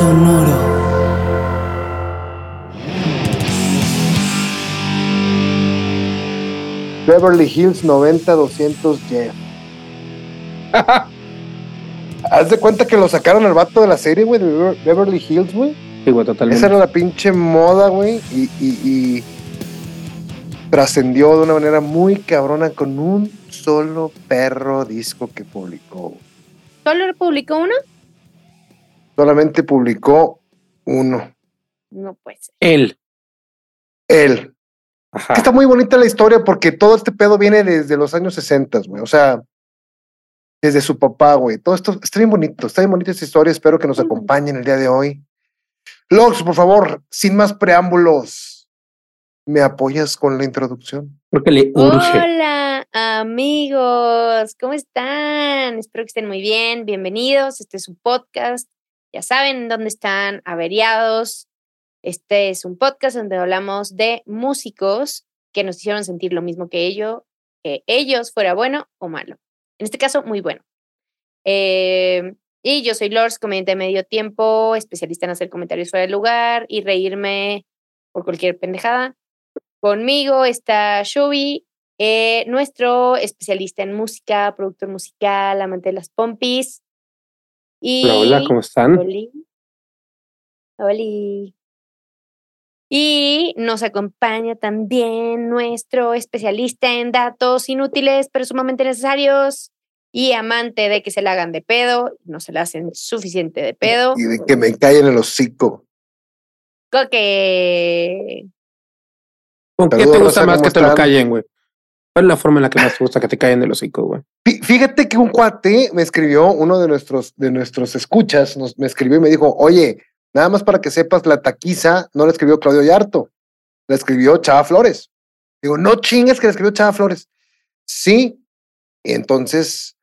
Sonoro. Beverly Hills 90-200 Jeff. Haz de cuenta que lo sacaron al vato de la serie, güey, de Beverly Hills, güey. Sí, güey, totalmente. Esa era la pinche moda, güey. Y, y, y trascendió de una manera muy cabrona con un solo perro disco que publicó. ¿Solo publicó uno? Solamente publicó uno. No puede ser. Él. Él. Ajá. Está muy bonita la historia porque todo este pedo viene desde los años 60, güey. O sea, desde su papá, güey. Todo esto está bien bonito, está bien bonita esta historia. Espero que nos acompañen el día de hoy. Logs, por favor, sin más preámbulos, ¿me apoyas con la introducción? Porque le urge. Hola, amigos, ¿cómo están? Espero que estén muy bien. Bienvenidos. Este es un podcast. Ya saben dónde están, averiados. Este es un podcast donde hablamos de músicos que nos hicieron sentir lo mismo que ellos, que ellos fuera bueno o malo. En este caso, muy bueno. Eh, y yo soy Lors, comediante de medio tiempo, especialista en hacer comentarios fuera del lugar y reírme por cualquier pendejada. Conmigo está Shubi, eh, nuestro especialista en música, productor musical, amante de las pompis. Y... Hola, ¿cómo están? Hola. Y nos acompaña también nuestro especialista en datos inútiles pero sumamente necesarios y amante de que se la hagan de pedo, no se la hacen suficiente de pedo. Y de que me callen el hocico. Coque. ¿Con qué te gusta más que te lo callen, güey? ¿Cuál es la forma en la que más te gusta que te callen el hocico, güey? Fíjate que un cuate me escribió, uno de nuestros, de nuestros escuchas, nos, me escribió y me dijo, oye, Nada más para que sepas, la taquiza no la escribió Claudio Yarto, la escribió Chava Flores. Digo, no chingues que la escribió Chava Flores. Sí. Y entonces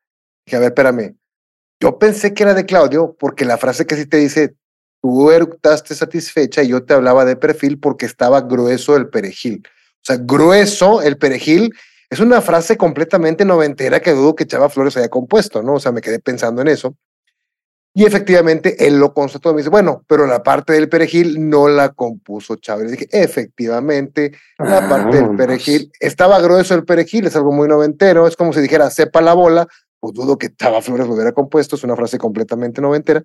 dije, a ver, espérame. Yo pensé que era de Claudio porque la frase que sí te dice, tú eructaste satisfecha y yo te hablaba de perfil porque estaba grueso el perejil. O sea, grueso el perejil es una frase completamente noventera que dudo que Chava Flores haya compuesto, ¿no? O sea, me quedé pensando en eso. Y efectivamente él lo constató. Me dice, bueno, pero la parte del perejil no la compuso Chávez. dije, efectivamente, la parte del perejil estaba grueso el perejil, es algo muy noventero. Es como si dijera, sepa la bola. Pues dudo que Chava Flores lo hubiera compuesto, es una frase completamente noventera.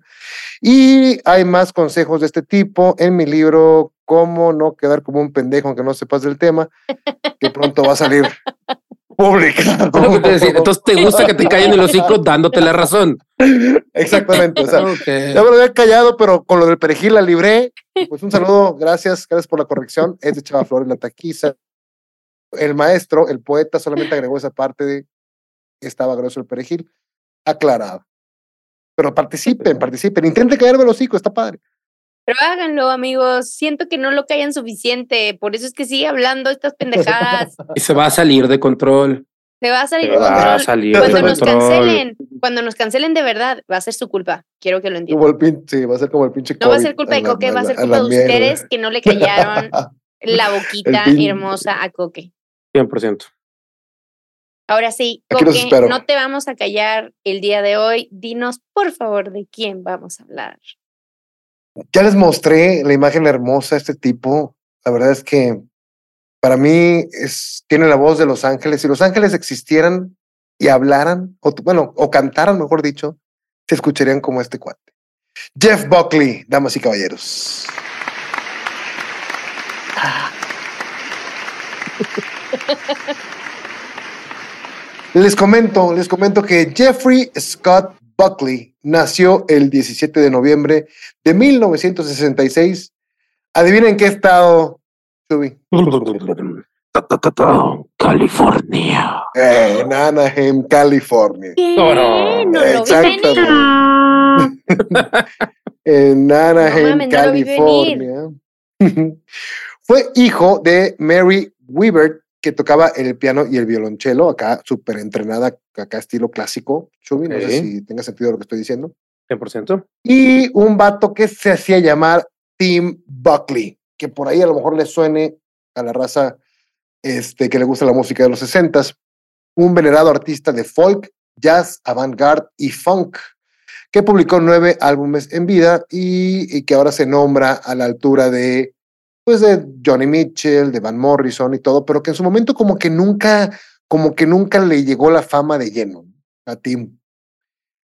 Y hay más consejos de este tipo en mi libro, Cómo no quedar como un pendejo aunque no sepas del tema, que pronto va a salir pública. Entonces te gusta que te callen el hocico dándote la razón. Exactamente. O sea, Ya me lo había callado, pero con lo del perejil la libré. Pues un saludo, gracias, gracias por la corrección. Es de Chava Flores, la taquiza. El maestro, el poeta, solamente agregó esa parte de estaba grueso el perejil. Aclarado. Pero participen, participen. Intenten callarme el hocico, está padre. Pero háganlo, amigos. Siento que no lo callan suficiente. Por eso es que sigue hablando estas pendejadas. y se va a salir de control. Se va a salir de control. Va a salir cuando de nos control. cancelen, cuando nos cancelen de verdad, va a ser su culpa. Quiero que lo entiendan. Como el pin- sí, va a ser como el pinche No va a ser culpa de la- Coque, va a ser la- culpa la de mierda. ustedes que no le callaron la boquita hermosa a Coque. 100%. Ahora sí, Coque, no te vamos a callar el día de hoy. Dinos, por favor, de quién vamos a hablar. Ya les mostré la imagen hermosa de este tipo. La verdad es que para mí es, tiene la voz de Los Ángeles. Si Los Ángeles existieran y hablaran, o bueno, o cantaran, mejor dicho, se escucharían como este cuate. Jeff Buckley, damas y caballeros. Les comento, les comento que Jeffrey Scott Buckley nació el 17 de noviembre de 1966. Adivinen qué estado, Chubi. California. En Anaheim, California. No, no. No lo vi Exactamente. venir. en Anaheim, California. Fue hijo de Mary Weaver, que tocaba el piano y el violonchelo, acá súper entrenada, acá estilo clásico. Chubi, no sé si tenga sentido lo que estoy diciendo. 100%. Y un vato que se hacía llamar Tim Buckley, que por ahí a lo mejor le suene a la raza este, que le gusta la música de los 60 un venerado artista de folk, jazz, avant-garde y funk, que publicó nueve álbumes en vida y, que ahora se nombra a la altura de, pues de Johnny Mitchell, de Van Morrison y todo, pero que en su momento como que nunca, como que nunca le llegó la fama de lleno a Tim.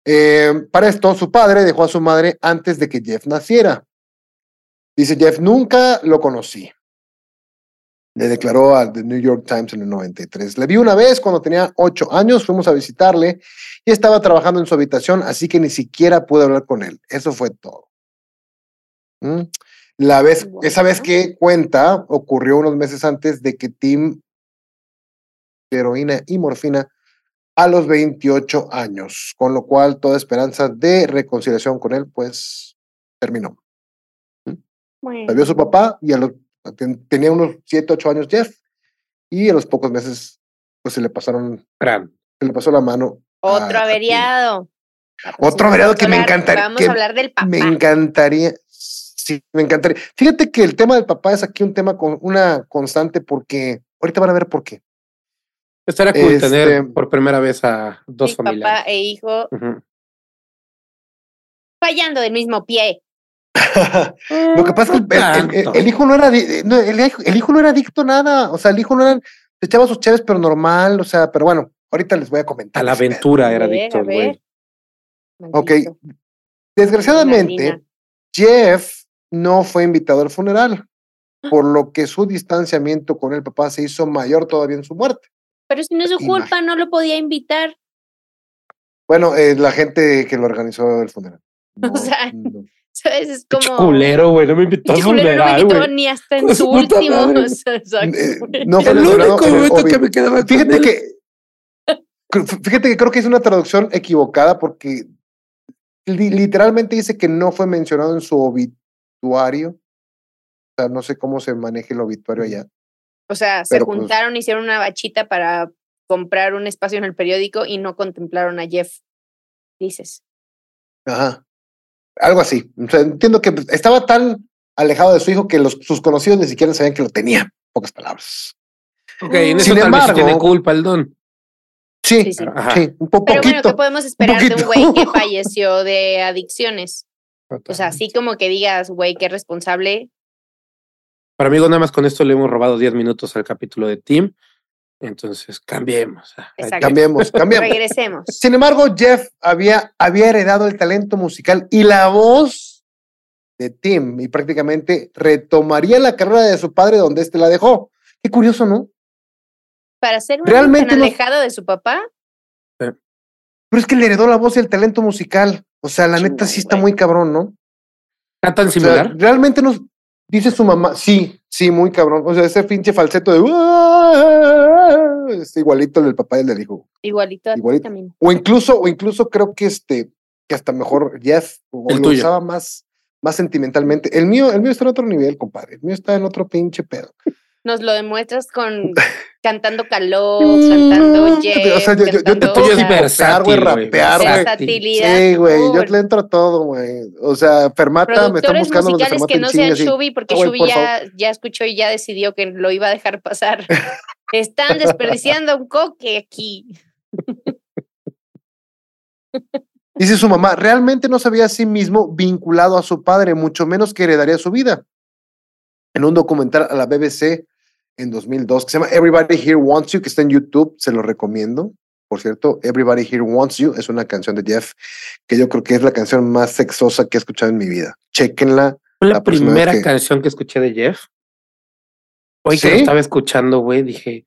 Eh, para esto, su padre dejó a su madre antes de que Jeff naciera. Dice Jeff, nunca lo conocí le declaró al The New York Times en el 93. Le vi una vez cuando tenía ocho años, fuimos a visitarle y estaba trabajando en su habitación, así que ni siquiera pude hablar con él. Eso fue todo. ¿Mm? La vez, esa vez que cuenta ocurrió unos meses antes de que Tim heroína y morfina a los 28 años, con lo cual toda esperanza de reconciliación con él pues terminó. ¿Mm? vio su papá y a los Tenía unos 7, 8 años Jeff y a los pocos meses pues se le pasaron, se le pasó la mano. Otro averiado. Otro averiado que me encantaría. Vamos a hablar del papá. Me encantaría, sí, me encantaría. Fíjate que el tema del papá es aquí un tema con una constante porque ahorita van a ver por qué. Estaría cool tener este por primera vez a dos familias. Papá e hijo fallando del mismo pie. Lo que pasa es que el, hijo no era el, hijo no era adicto a nada. O sea, el hijo no era, se echaba sus chaves, pero normal. O sea, pero bueno, ahorita les voy a comentar. A la aventura era adicto, güey. Ok. Desgraciadamente, Jeff no fue invitado al funeral, por lo que su distanciamiento con el papá se hizo mayor todavía en su muerte. Pero si no es su culpa, no lo podía invitar. Bueno, eh, la gente que lo organizó el funeral. o sea, es como. culero, güey. No me invitó a funeral, No me invitó ni hasta en su último. Eh, no fue el único momento que me quedaba. Fíjate que. Fíjate que creo que es una traducción equivocada porque literalmente dice que no fue mencionado en su obituario. O sea, no sé cómo se maneja el obituario allá. O sea, se pues juntaron, hicieron una bachita para comprar un espacio en el periódico y no contemplaron a Jeff, dices. Ajá. Algo así. entiendo que estaba tan alejado de su hijo que los, sus conocidos ni siquiera sabían que lo tenía. Pocas palabras. Ok, en Sin eso embargo, tiene culpa el don. Sí, sí, un poco. Pero bueno, ¿qué podemos esperar de un güey que falleció de adicciones? O sea, así como que digas, güey, qué responsable. Para mí, nada más con esto le hemos robado 10 minutos al capítulo de Tim. Entonces, cambiemos. Cambiemos, cambiemos. Regresemos. Sin embargo, Jeff había, había heredado el talento musical y la voz de Tim y prácticamente retomaría la carrera de su padre donde éste la dejó. Qué curioso, ¿no? Para ser un Realmente alejado de su papá. Pero es que le heredó la voz y el talento musical. O sea, la neta sí está muy cabrón, ¿no? ¿Está tan similar? realmente nos dice su mamá, sí, Sí, muy cabrón. O sea, ese pinche falseto de es igualito el del papá y el del hijo. Igualito, igualito. O incluso, o incluso creo que este, que hasta mejor Jeff o lo usaba más, más sentimentalmente. El mío, el mío está en otro nivel, compadre. El mío está en otro pinche pedo. Nos lo demuestras con cantando calor, cantando Jeff. O sea, yo, yo, yo te estoy rapear, güey, rapear, güey. Sí, güey, yo le entro a todo, güey. O sea, Fermata me está buscando los de Fermata que no sean Shubi, porque Shubi ya, ya escuchó y ya decidió que lo iba a dejar pasar. Están desperdiciando un coque aquí. Dice su mamá, realmente no sabía a sí mismo vinculado a su padre, mucho menos que heredaría su vida. En un documental a la BBC en 2002 que se llama Everybody Here Wants You, que está en YouTube, se lo recomiendo. Por cierto, Everybody Here Wants You es una canción de Jeff que yo creo que es la canción más sexosa que he escuchado en mi vida. Chequenla. Fue la, primera canción que escuché de Jeff. Hoy que estaba escuchando, güey, dije,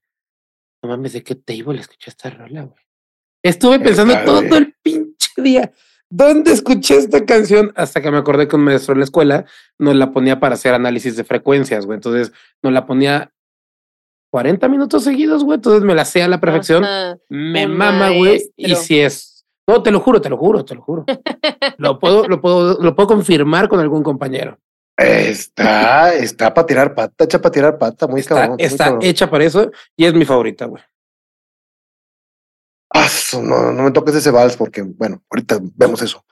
no mames, ¿de qué table escuché esta rola, güey? Estuve pensando todo el pinche día. ¿Dónde escuché esta canción? Hasta que me acordé que un maestro en la escuela nos la ponía para hacer análisis de frecuencias, güey. Entonces nos la ponía 40 minutos seguidos, güey. Entonces me la sé a la perfección. me mama, güey. Y si es No, te lo juro, te lo juro, te lo juro. lo puedo, lo puedo, lo puedo confirmar con algún compañero. Está, está para tirar pata, hecha para tirar pata, muy Está, cabrón. muy está cabrón. hecha para eso y es mi favorita, güey. Ah, no, no me toques ese vals porque, bueno, ahorita vemos eso.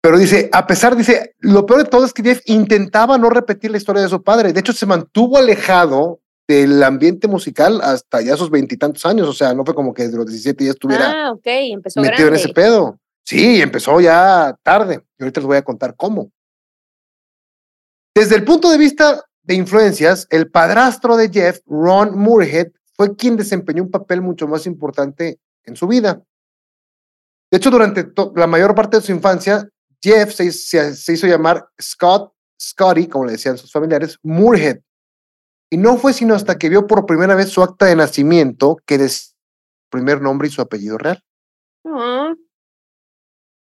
Pero dice, a pesar, dice, lo peor de todo es que Jeff intentaba no repetir la historia de su padre. De hecho, se mantuvo alejado del ambiente musical hasta ya sus veintitantos años. O sea, no fue como que desde los 17 ya estuviera Ah, ok, empezó metido grande. en ese pedo. Sí, empezó ya tarde. Y ahorita les voy a contar cómo. Desde el punto de vista de influencias, el padrastro de Jeff, Ron Moorhead, fue quien desempeñó un papel mucho más importante en su vida. De hecho, durante la mayor parte de su infancia, Jeff se, se- se hizo llamar Scott, Scotty, como le decían sus familiares, Moorhead. Y no fue sino hasta que vio por primera vez su acta de nacimiento que decía su primer nombre y su apellido real Ah,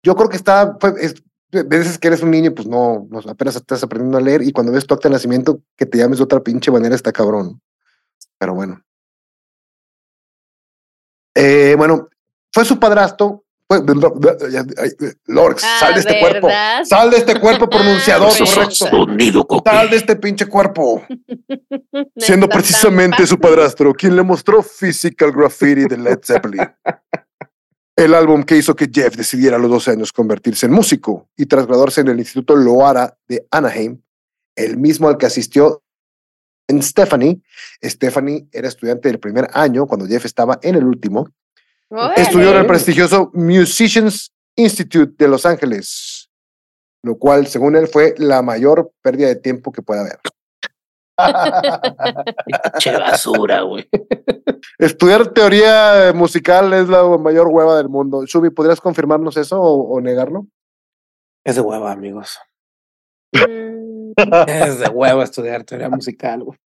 yo creo que está, fue, es, veces que eres un niño, pues no, no, apenas estás aprendiendo a leer y cuando ves tu acta de nacimiento que te llames de otra pinche manera está cabrón. Pero bueno. Eh, bueno, fue su padrastro. Fue, Lorx, Ah, sal de este cuerpo. Sal de este cuerpo pronunciador correcto. Sal de este pinche cuerpo. Siendo precisamente su padrastro quien le mostró Physical Graffiti de Led Zeppelin. El álbum que hizo que Jeff decidiera a los 12 años convertirse en músico y tras graduarse en el Instituto Loara de Anaheim, el mismo al que asistió en Stephanie. Stephanie era estudiante del primer año cuando Jeff estaba en el último. Estudió en el prestigioso Musicians Institute de Los Ángeles, lo cual, según él, fue la mayor pérdida de tiempo que pueda haber. Che basura, güey. Estudiar teoría musical es la mayor hueva del mundo. Shubi, ¿podrías confirmarnos eso o, o negarlo? Es de hueva, amigos. Es de hueva estudiar teoría musical, güey.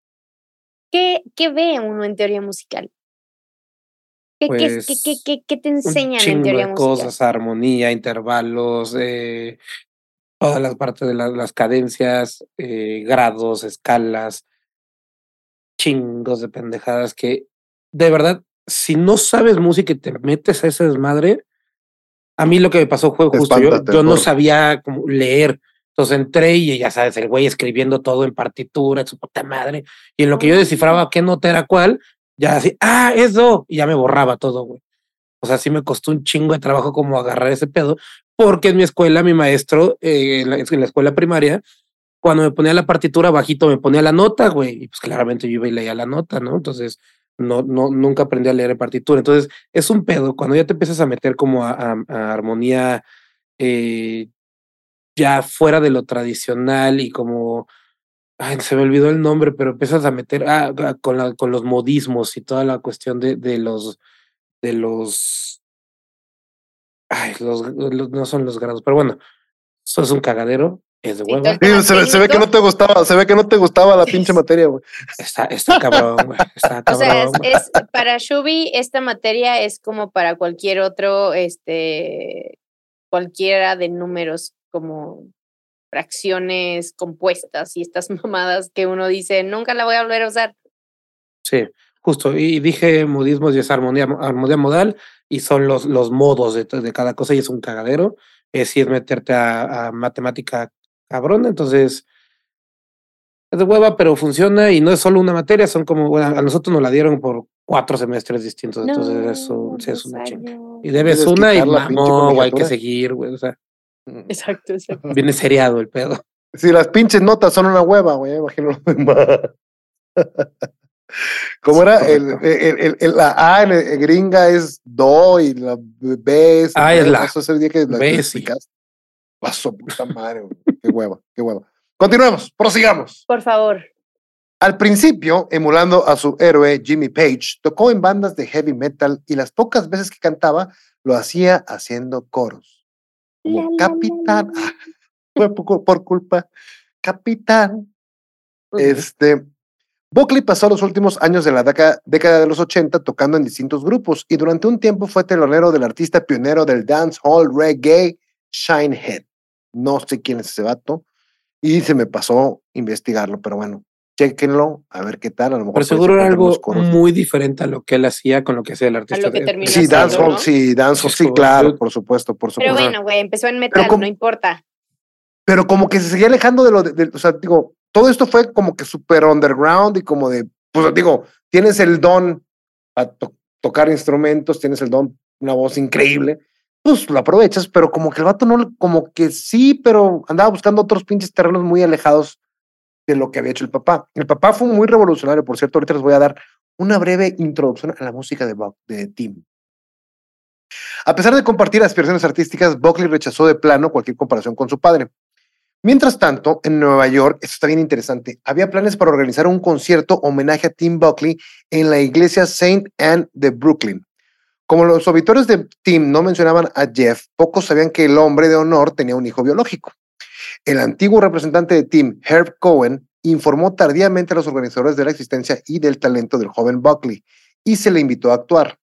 ¿Qué, ¿Qué ve uno en teoría musical? ¿Qué, qué, Pues, qué, qué, qué- qué te Un enseñan en chingo teoría de musical? cosas, armonía, intervalos, eh, todas las partes de la- las cadencias, eh, grados, escalas, chingos de pendejadas que, de verdad, si no sabes música y te metes a ese desmadre, a mí lo que me pasó fue justo, yo, Espántate, yo no sabía leer. Entonces entré y ya sabes, el güey escribiendo todo en partitura, su puta madre. Y en lo que yo descifraba qué nota era cuál, ya así, ah, eso, y ya me borraba todo, güey. O sea, sí me costó un chingo de trabajo como agarrar ese pedo, porque en mi escuela, mi maestro, eh, en, la, escuela primaria, cuando me ponía la partitura bajito, me ponía la nota, güey, y pues claramente yo iba y leía la nota, ¿no? Entonces, no, no, nunca aprendí a leer en partitura. Entonces, es un pedo, cuando ya te empiezas a meter como a- a armonía eh, ya fuera de lo tradicional y como, ay, se me olvidó el nombre, pero empiezas a meter ah, ah, con, la, con los modismos y toda la cuestión de, de los, de los, ay, los, los- no son los grados, pero bueno, eso es un cagadero, es de Sí, se, ve- se ve que no te gustaba, se ve que no te gustaba la pinche materia, güey. está, está cabrón, güey, está O sea, cabrón. es, güey. es- para Shubi esta materia es como para cualquier otro, este, cualquiera de números como fracciones compuestas y estas mamadas que uno dice, nunca la voy a volver a usar. Sí, justo. Y dije modismos y es armonía, armonía modal y son los, los modos de, de cada cosa y es un cagadero. Es si es meterte a, a matemática cabrón, entonces es de hueva, pero funciona y no es solo una materia, son como, bueno, a nosotros nos la dieron por cuatro semestres distintos, entonces eso sí es una chinga. Y debes una y güey, hay que seguir, güey, o sea, Exacto, exacto. viene seriado el pedo. Si las pinches notas son una hueva, güey, imagino lo demás. ¿Cómo era? El, el- el- el- la A en, en gringa es do y la B es. A es la. Eso es el día que la B, sí. Paso, puta madre, güey. Qué hueva, qué hueva. Continuemos, prosigamos. Por favor. Al principio, emulando a su héroe Jimmy Page, tocó en bandas de heavy metal y las pocas veces que cantaba lo hacía haciendo coros. La, Como la, la, capitán, la. fue por, por culpa, capitán. Este, Buckley pasó los últimos años de la década, década de los 80 tocando en distintos grupos y durante un tiempo fue telonero del artista pionero del dancehall reggae, Shinehead. No sé quién es ese vato y se me pasó investigarlo, pero bueno, Chequenlo, a ver qué tal. A lo mejor Pero seguro era algo muy diferente a lo que él hacía con lo que hacía el artista. A lo que terminó Sí, dancehall, ¿no? sí, dancehall, sí, claro, por supuesto, por Pero supuesto. bueno, güey, empezó en metal, como- no importa. pero como que se seguía alejando de lo de, de- o sea, digo, todo esto fue como que súper underground y como de, pues digo, tienes el don a to- tocar instrumentos, tienes el don, una voz increíble, pues lo aprovechas, pero como que el vato no, como que sí, pero andaba buscando otros pinches terrenos muy alejados de lo que había hecho el papá. El papá fue muy revolucionario, por cierto, ahorita les voy a dar una breve introducción a la música de, Buck- Tim. A pesar de compartir aspiraciones artísticas, Buckley rechazó de plano cualquier comparación con su padre. Mientras tanto, en Nueva York, esto está bien interesante, había planes para organizar un concierto homenaje a Tim Buckley en la iglesia Saint Anne de Brooklyn. Como los obituarios de Tim no mencionaban a Jeff, pocos sabían que el hombre de honor tenía un hijo biológico. El antiguo representante de Tim, Herb Cohen, informó tardíamente a los organizadores de la existencia y del talento del joven Buckley y se le invitó a actuar.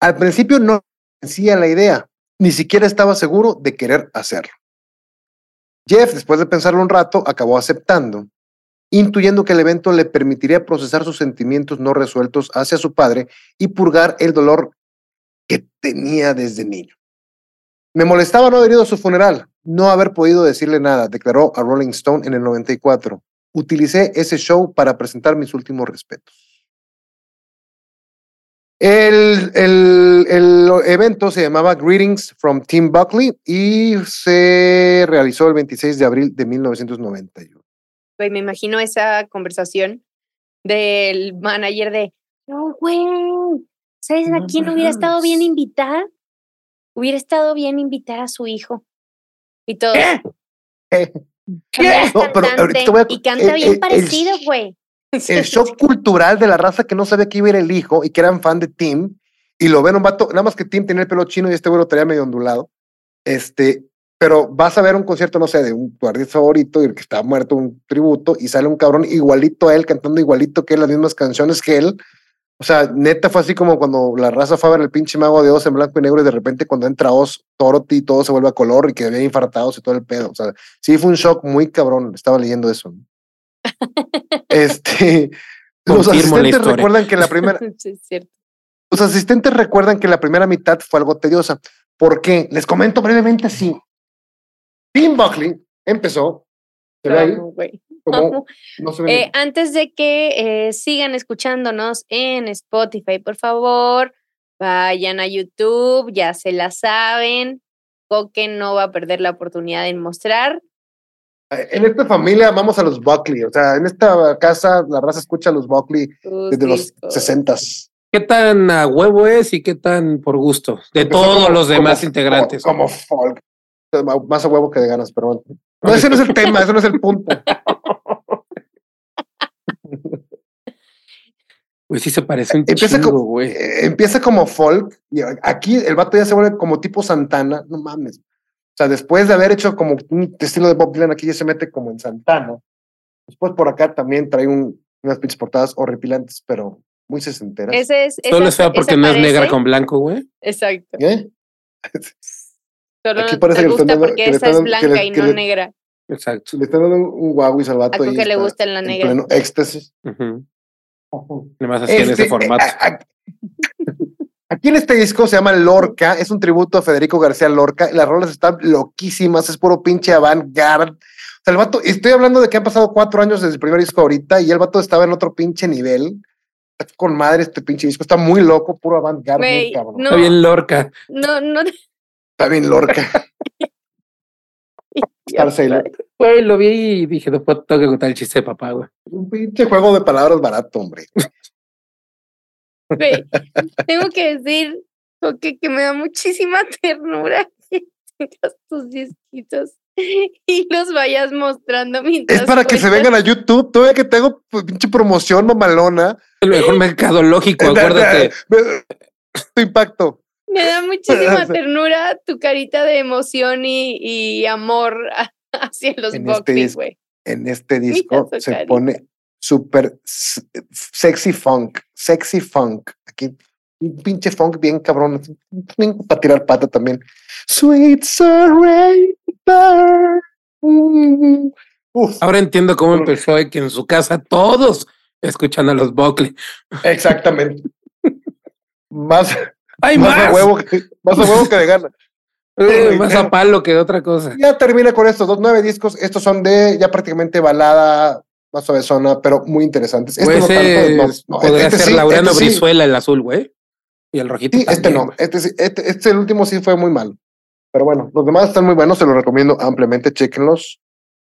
Al principio no convencía la idea, ni siquiera estaba seguro de querer hacerlo. Jeff, después de pensarlo un rato, acabó aceptando, intuyendo que el evento le permitiría procesar sus sentimientos no resueltos hacia su padre y purgar el dolor que tenía desde niño. Me molestaba no haber ido a su funeral, no haber podido decirle nada, declaró a Rolling Stone en el 94. Utilicé ese show para presentar mis últimos respetos. El, el, el evento se llamaba Greetings from Tim Buckley y se realizó el 26 de abril de 1991. Güey, me imagino esa conversación del manager de, no, güey, ¿sabes a No quién hubiera estado bien mames. Hubiera estado bien invitar a su hijo. Y todo. Eh, También es No, pero a- y canta el- el- bien el- parecido, güey. el shock cultural de la raza que no sabía que iba a ir el hijo y que eran fan de Tim y lo ven un vato, nada más que Tim tenía el pelo chino y este güey lo traía medio ondulado. Este, pero vas a ver un concierto, no sé, de un tu artista favorito y el que está muerto, un tributo, y sale un cabrón igualito a él, cantando igualito que él, las mismas canciones que él. O sea, neta fue así como cuando la raza fue a ver el pinche mago de Oz en blanco y negro y de repente cuando entra Oz, Dorothy, todo se vuelve a color y que había infartados y todo el pedo. O sea, sí fue un shock muy cabrón. Estaba leyendo eso. ¿no? este, los Confirmo asistentes recuerdan que la primera, Sí, es cierto. los asistentes recuerdan que la primera mitad fue algo tediosa. ¿Por qué? Les comento brevemente así. Tim Buckley empezó, se ve ahí, No se Eh, antes de que eh, sigan escuchándonos en Spotify, por favor, vayan a YouTube, ya se la saben. Coque no va a perder la oportunidad de mostrar. Eh, En esta familia vamos a los Buckley, o sea, en esta casa la raza escucha a los Buckley sus desde los. 60 ¿Qué tan a huevo es y qué tan por gusto? De todos los demás integrantes. Como, folk. Más a huevo que de ganas, pero bueno. No, ese no es el tema, ese no es el punto. Pues sí se parece un Empieza chingo, como, güey. eh, empieza como folk y aquí el vato ya se vuelve como tipo Santana, no mames. O sea, después de haber hecho como un estilo de Bob Dylan, aquí ya se mete como en Santana. Después por acá también trae un, unas pinches portadas horripilantes, pero muy sesenteras. Ese es. Solo esa- es fea porque no es negra con blanco, güey. Exacto. ¿Eh? Solo Aquí parece te que gusta dando- porque que esa es dando- que blanca le- y que no le- negra. Exacto. Le están dando un, guau al vato. A ahí Coque le gusta la en negra. pleno éxtasis. Ujú. Además así en Este, ese formato. eh, a- a- Aquí en este disco se llama Lorca, es un tributo a Federico García Lorca, y las rolas están loquísimas, es puro pinche avant-garde. O sea, el vato, estoy hablando de que han pasado cuatro años desde el primer disco ahorita y el vato estaba en otro pinche nivel. Está con madre este pinche disco, está muy loco, puro avant-garde, no. Está bien Lorca. No, no. Está bien Lorca. Güey, lo vi y dije, después tengo que contar el chiste de papá, güey. Un pinche juego de palabras barato, hombre. Güey, tengo que decir que me da muchísima ternura que tengas tus disquitos y los vayas mostrando mientras. Es para que se vengan a YouTube, todavía que tengo pues, pinche promoción mamalona. El mejor mercadológico, acuérdate. Tu impacto. Me da muchísima ternura tu carita de emoción y, y amor hacia los En este güey. en este disco se carita. pone súper sexy funk, sexy funk. Aquí un pinche funk bien cabrón, para tirar pata también. Sweet surrender. Mm. Ahora entiendo cómo empezó que en su casa todos escuchan a los Buckley. Exactamente. más, Hay más, A huevo que, más a huevo que de gana. Eh, más a palo que de otra cosa. Ya termina con estos dos nueve discos. Estos son de ya prácticamente balada, más suavezona, pero muy interesantes. Este Pues no tanto, no, podría este ser sí, Laureano este sí. Brizuela, el azul, güey. Y el rojito. Sí, este también, no. Este, sí, este, este el último sí fue muy malo. Pero bueno, los demás están muy buenos, se los recomiendo ampliamente, chéquenlos.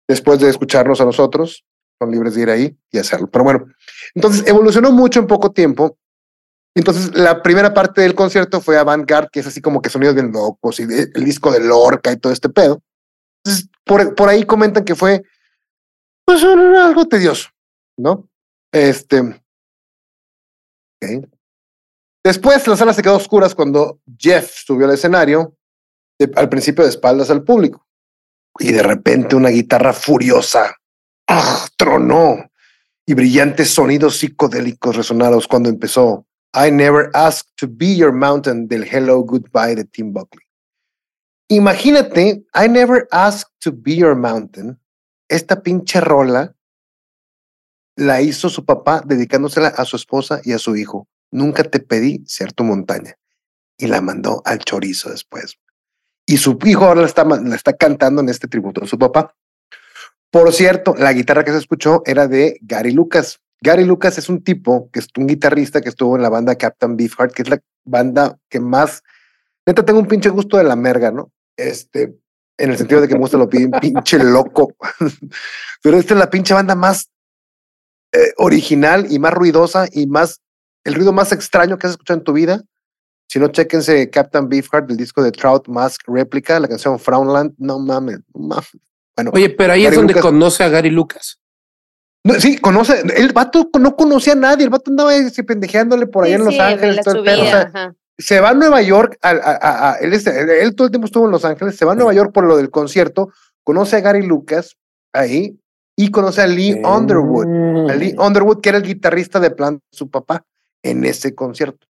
Después de escucharnos a nosotros, son libres de ir ahí y hacerlo. Pero bueno, entonces evolucionó mucho en poco tiempo. Entonces, la primera parte del concierto fue Avant-Garde, que es así como que sonidos bien locos y el disco de Lorca y todo este pedo. Entonces, por, por ahí comentan que fue pues algo tedioso, ¿no? Este. ok. Después la sala se quedó oscuras cuando Jeff subió al escenario, al principio de espaldas al público. Y de repente una guitarra furiosa ¡ah! tronó y brillantes sonidos psicodélicos resonaron cuando empezó I Never Asked to Be Your Mountain del Hello Goodbye de Tim Buckley. Imagínate, I Never Asked to Be Your Mountain, esta pinche rola la hizo su papá dedicándosela a su esposa y a su hijo. Nunca te pedí ser tu montaña. Y la mandó al chorizo después. Y su hijo ahora la está, la está cantando en este tributo a su papá. Por cierto, la guitarra que se escuchó era de Gary Lucas. Gary Lucas es un tipo, que es un guitarrista que estuvo en la banda Captain Beefheart, que es la banda que más, neta, tengo un pinche gusto de la merga, ¿no? Este, en el sentido de que me gusta lo pin- pinche loco. Pero esta es la pinche banda más eh, original y más ruidosa y más, el ruido más extraño que has escuchado en tu vida. Si no, chéquense Captain Beefheart del disco de Trout Mask Replica, la canción Frownland. No mames, no mames. Bueno, Oye, pero ahí Gary es donde Lucas- conoce a Gary Lucas. No, sí, conoce, el vato no conocía a nadie, el vato andaba ese pendejeándole por allá Sí, en Los sí, Ángeles. la todo el pedo, o sea, se va a Nueva York, a, a- a- a- él, todo el tiempo estuvo en Los Ángeles, se va a Nueva York por lo del concierto, conoce a Gary Lucas ahí y conoce a Lee Underwood, a Lee Underwood que era el guitarrista de plan de su papá en ese concierto.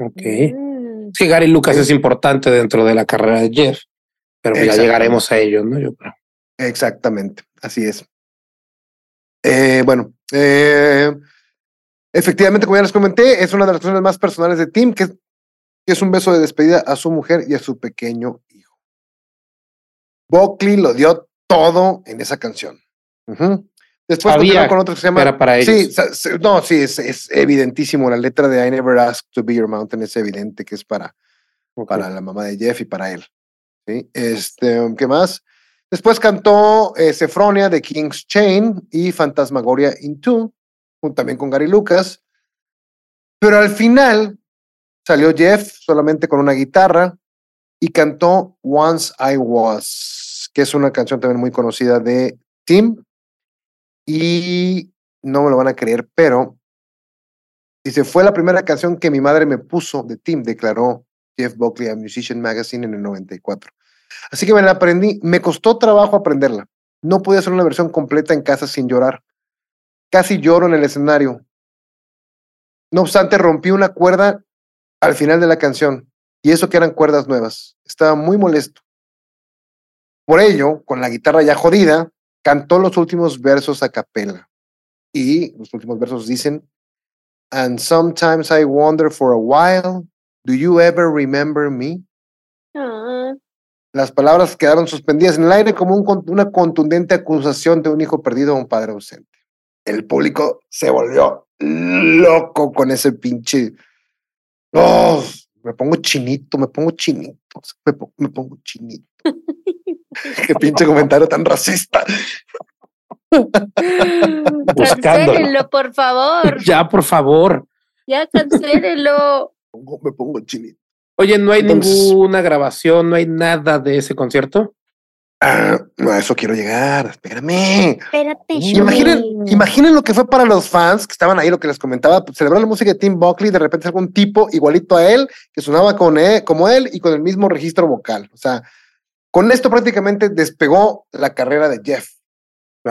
Ok. Mm. Sí, Gary Lucas es importante dentro de la carrera de Jeff, pero ya Exacto. llegaremos a ello, ¿no? Yo creo. Exactamente, así es. Eh, bueno, eh, efectivamente, como ya les comenté, es una de las canciones más personales de Tim, que es, un beso de despedida a su mujer y a su pequeño hijo. Buckley lo dio todo en esa canción. Ujú. Después Sabía continúa con otro que se llama. Era para ellos. Sí, no, sí, es, es evidentísimo. La letra de I Never Asked to Be Your Mountain es evidente que es para, para la mamá de Jeff y para él. ¿sí? Este, ¿Qué más? Después cantó eh, de King's Chain y Fantasmagoria in Two, también con Gary Lucas. Pero al final salió Jeff solamente con una guitarra y cantó Once I Was, que es una canción también muy conocida de Tim. Y no me lo van a creer, pero dice, fue la primera canción que mi madre me puso de Tim, declaró Jeff Buckley a Musician Magazine en el 94. Así que me la aprendí. Me costó trabajo aprenderla. No podía hacer una versión completa en casa sin llorar. Casi lloro en el escenario. No obstante, rompí una cuerda al final de la canción. Y eso que eran cuerdas nuevas. Estaba muy molesto. Por ello, con la guitarra ya jodida, cantó los últimos versos a capela. Y los últimos versos dicen, And sometimes I wonder for a while, do you ever remember me? Las palabras quedaron suspendidas en el aire como un una contundente acusación de un hijo perdido o un padre ausente. El público se volvió loco con ese pinche. ¡Oh! me pongo chinito, me pongo chinito, me, po- me pongo chinito. Qué pinche comentario tan racista. Cancélenlo, por favor. Ya, por favor. Ya cancélenlo. Pongo- Me pongo chinito. Oye, no hay Entonces- ninguna grabación, no hay nada de ese concierto. Ah, no, a eso quiero llegar. Espérame. Espérate, Imaginen, imaginen lo que fue para los fans que estaban ahí, lo que les comentaba, pues, celebrar la música de Tim Buckley, de repente algún tipo igualito a él, que sonaba con él, como él y con el mismo registro vocal. O sea, con esto prácticamente despegó la carrera de Jeff.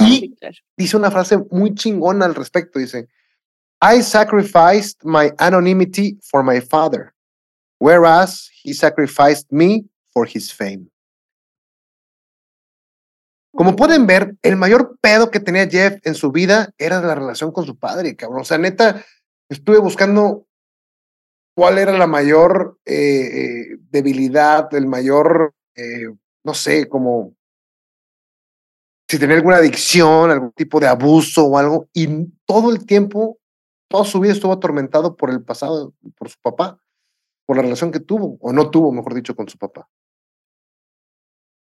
Y dice una frase muy chingona al respecto, dice, I sacrificed my anonymity for my father, whereas he sacrificed me for his fame. Como pueden ver, el mayor pedo que tenía Jeff en su vida era la relación con su padre, cabrón. O sea, neta, estuve buscando cuál era la mayor eh, eh, debilidad, el mayor, eh, no sé, como si tenía alguna adicción, algún tipo de abuso o algo, y todo el tiempo, toda su vida estuvo atormentado por el pasado, por su papá, por la relación que tuvo, o no tuvo, mejor dicho, con su papá.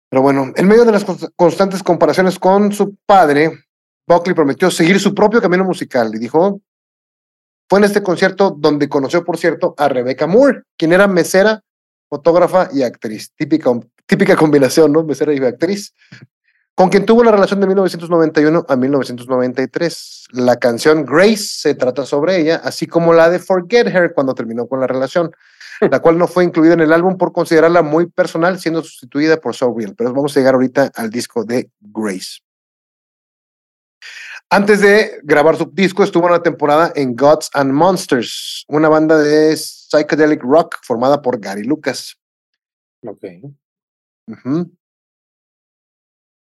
Pero bueno, en medio de las constantes comparaciones con su padre, Buckley prometió seguir su propio camino musical y dijo, fue en este concierto donde conoció, por cierto, a Rebecca Moore, quien era mesera, fotógrafa y actriz. Típica, típica combinación, ¿no? Mesera y actriz. Con quien tuvo la relación de 1991 a 1993. La canción Grace se trata sobre ella, así como la de Forget Her cuando terminó con la relación la cual no fue incluida en el álbum por considerarla muy personal, siendo sustituida por So Real. Pero vamos a llegar ahorita al disco de Grace. Antes de grabar su disco, estuvo una temporada en Gods and Monsters, una banda de psychedelic rock formada por Gary Lucas. Ok.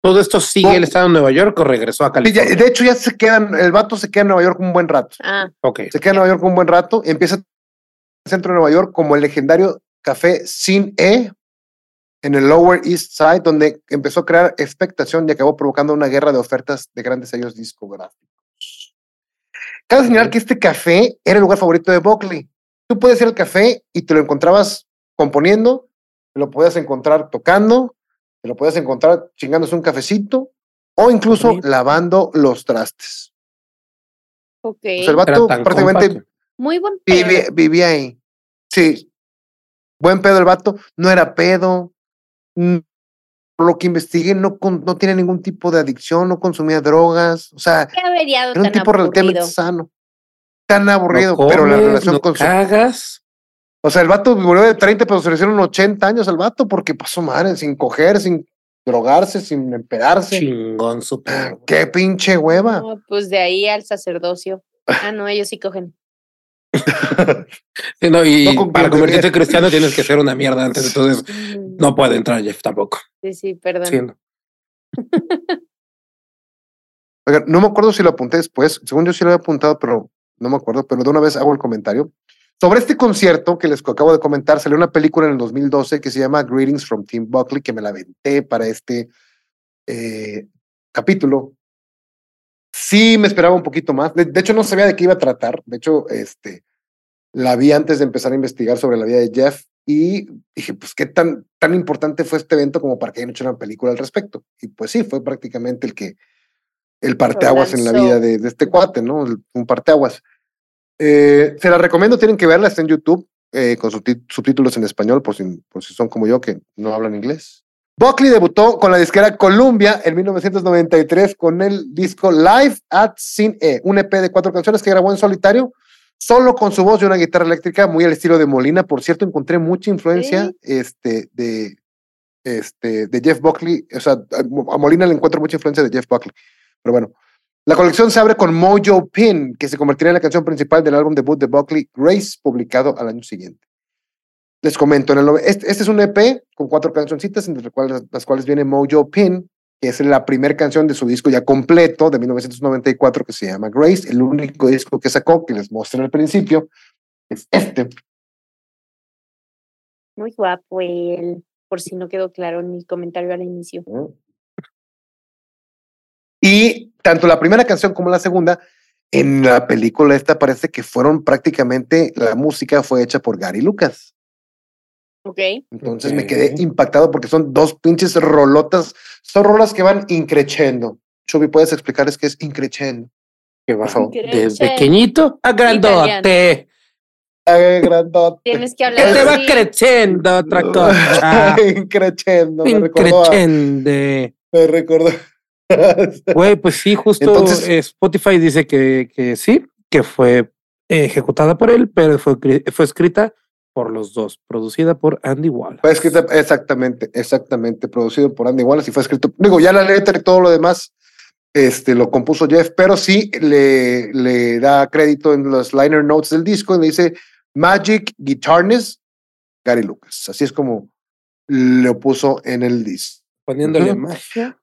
¿Todo esto sigue el estado en Nueva York o regresó a California? de hecho, ya se quedan, el vato se queda en Nueva York un buen rato. Ah. Ok. Se queda en Nueva York un buen rato, empieza centro de Nueva York como el legendario café Sin E en el Lower East Side, donde empezó a crear expectación y acabó provocando una guerra de ofertas de grandes sellos discográficos. Cabe señalar que este café era el lugar favorito de Buckley. Tú puedes ir al café y te lo encontrabas componiendo, te lo podías encontrar tocando, te lo podías encontrar chingándose un cafecito o incluso lavando los trastes. Ok. O sea, el vato prácticamente muy buen pedo. Vivía, vivía, ahí. Sí. Buen pedo el vato. No era pedo. Por lo que investigué, no, no tiene ningún tipo de adicción, no consumía drogas. O sea, era un tipo relativamente sano. Tan aburrido, pero la relación con su. Cagas. O sea, el vato murió de 30, pero se le hicieron 80 años al vato porque pasó madre, sin coger, sin drogarse, sin empedarse. Chingón, super. Ah, qué pinche hueva. pues de ahí al sacerdocio. Ah, no, ellos sí cogen no, y para convertirte en cristiano tienes que ser una mierda antes, entonces no puede entrar Jeff tampoco. Sí, sí, perdón. no me acuerdo si lo apunté después, según yo sí lo había apuntado, pero no me acuerdo, pero de una vez hago el comentario. Sobre este concierto que les acabo de comentar, salió una película en el 2012 que se llama Greetings from Tim Buckley, que me la aventé para este eh, capítulo sí me esperaba un poquito más. De, hecho, no sabía de qué iba a tratar. De hecho, este, la vi antes de empezar a investigar sobre la vida de Jeff y dije, pues, ¿qué tan, tan importante fue este evento como para que hayan hecho una película al respecto? Y pues sí, fue prácticamente el que, el parteaguas en la vida de, este cuate, ¿no? un parteaguas. Eh, se la recomiendo, tienen que verla, está en YouTube eh, con subtítulos en español, por si, por si son como yo que no hablan inglés. Buckley debutó con la disquera Columbia en 1993 con el disco Live at Sin E, un EP de cuatro canciones que grabó en solitario, solo con su voz y una guitarra eléctrica, muy al estilo de Molina. Por cierto, encontré mucha influencia este, de, este, de Jeff Buckley. O sea, a Molina le encuentro mucha influencia de Jeff Buckley. Pero bueno, la colección se abre con Mojo Pin, que se convertiría en la canción principal del álbum debut de Buckley, Grace, publicado al año siguiente. Les comento, en el, este, este, es un EP con cuatro cancioncitas, entre las cuales, las cuales viene Mojo Pin, que es la primera canción de su disco ya completo de 1994 que se llama Grace. El único disco que sacó, que les mostré al principio, es este. Muy guapo él, por si no quedó claro en mi comentario al inicio. Y tanto la primera canción como la segunda, en la película esta parece que fueron prácticamente, la música fue hecha por Gary Lucas. Ok. Entonces me quedé impactado porque son dos pinches rolotas. Son rolas que van increchendo. Chubi, ¿puedes explicarles qué es increchendo? Que va de pequeñito a grandote. A grandote. Tienes que hablar. Que te va creciendo otra cosa. increchendo. Increchende. Me recordó. Güey, pues sí, justo Entonces, Spotify dice que, que sí, que fue ejecutada por él, pero fue, fue escrita por los dos, producida por Andy Wallace. Fue escrita exactamente, exactamente, producido por Andy Wallace y fue escrito, digo, ya la letra y todo lo demás, este, lo compuso Jeff, pero sí le, le da crédito en los liner notes del disco y le dice Magic Guitarness, Gary Lucas. Así es como lo puso en el disco. Poniéndole magia.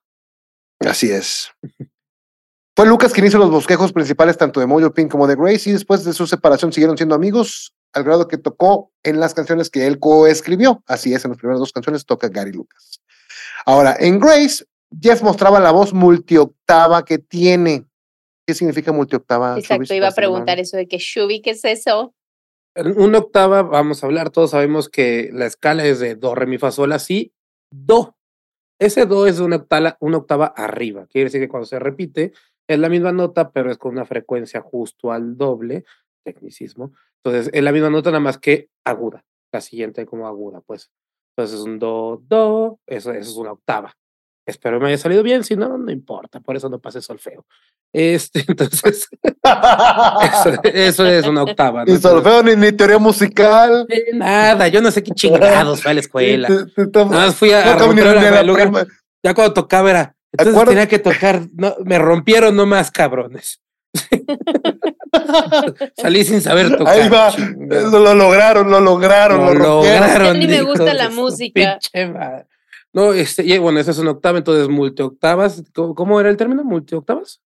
Así es. Fue Lucas quien hizo los bosquejos principales tanto de Mojo Pink como de Grace y después de su separación siguieron siendo amigos al grado que tocó en las canciones que él coescribió. Así es, en las primeras dos canciones toca Gary Lucas. Ahora, en Grace, Jeff mostraba la voz multioctava que tiene. ¿Qué significa multioctava? Exacto, iba a preguntar eso de que Shubi, ¿qué es eso? Una octava, vamos a hablar, todos sabemos que la escala es de do, re, mi, fa, sol, así, do. Ese do es una octava, una octava arriba. Quiere decir que cuando se repite es la misma nota, pero es con una frecuencia justo al doble, tecnicismo. Entonces, es la misma nota, nada más que aguda. La siguiente como aguda, pues. Entonces es un do, do, eso, eso es una octava. Espero me haya salido bien, si no, no importa, por eso no pase solfeo. Este, entonces, eso, es una octava. Ni solfeo, ni, ni, teoría musical. nada, yo no sé qué chingados fue a la escuela. Nada más fui a, a Ya cuando tocaba era, entonces tenía que tocar, no, me rompieron nomás, cabrones. Salí sin saber tocar. Ahí va, lo lograron, lo lograron, lo, lo lograron. A mí me gusta la música. No, este, y bueno, esa es una octava, entonces multioctavas. ¿Cómo, ¿Cómo era el término? ¿Multioctavas?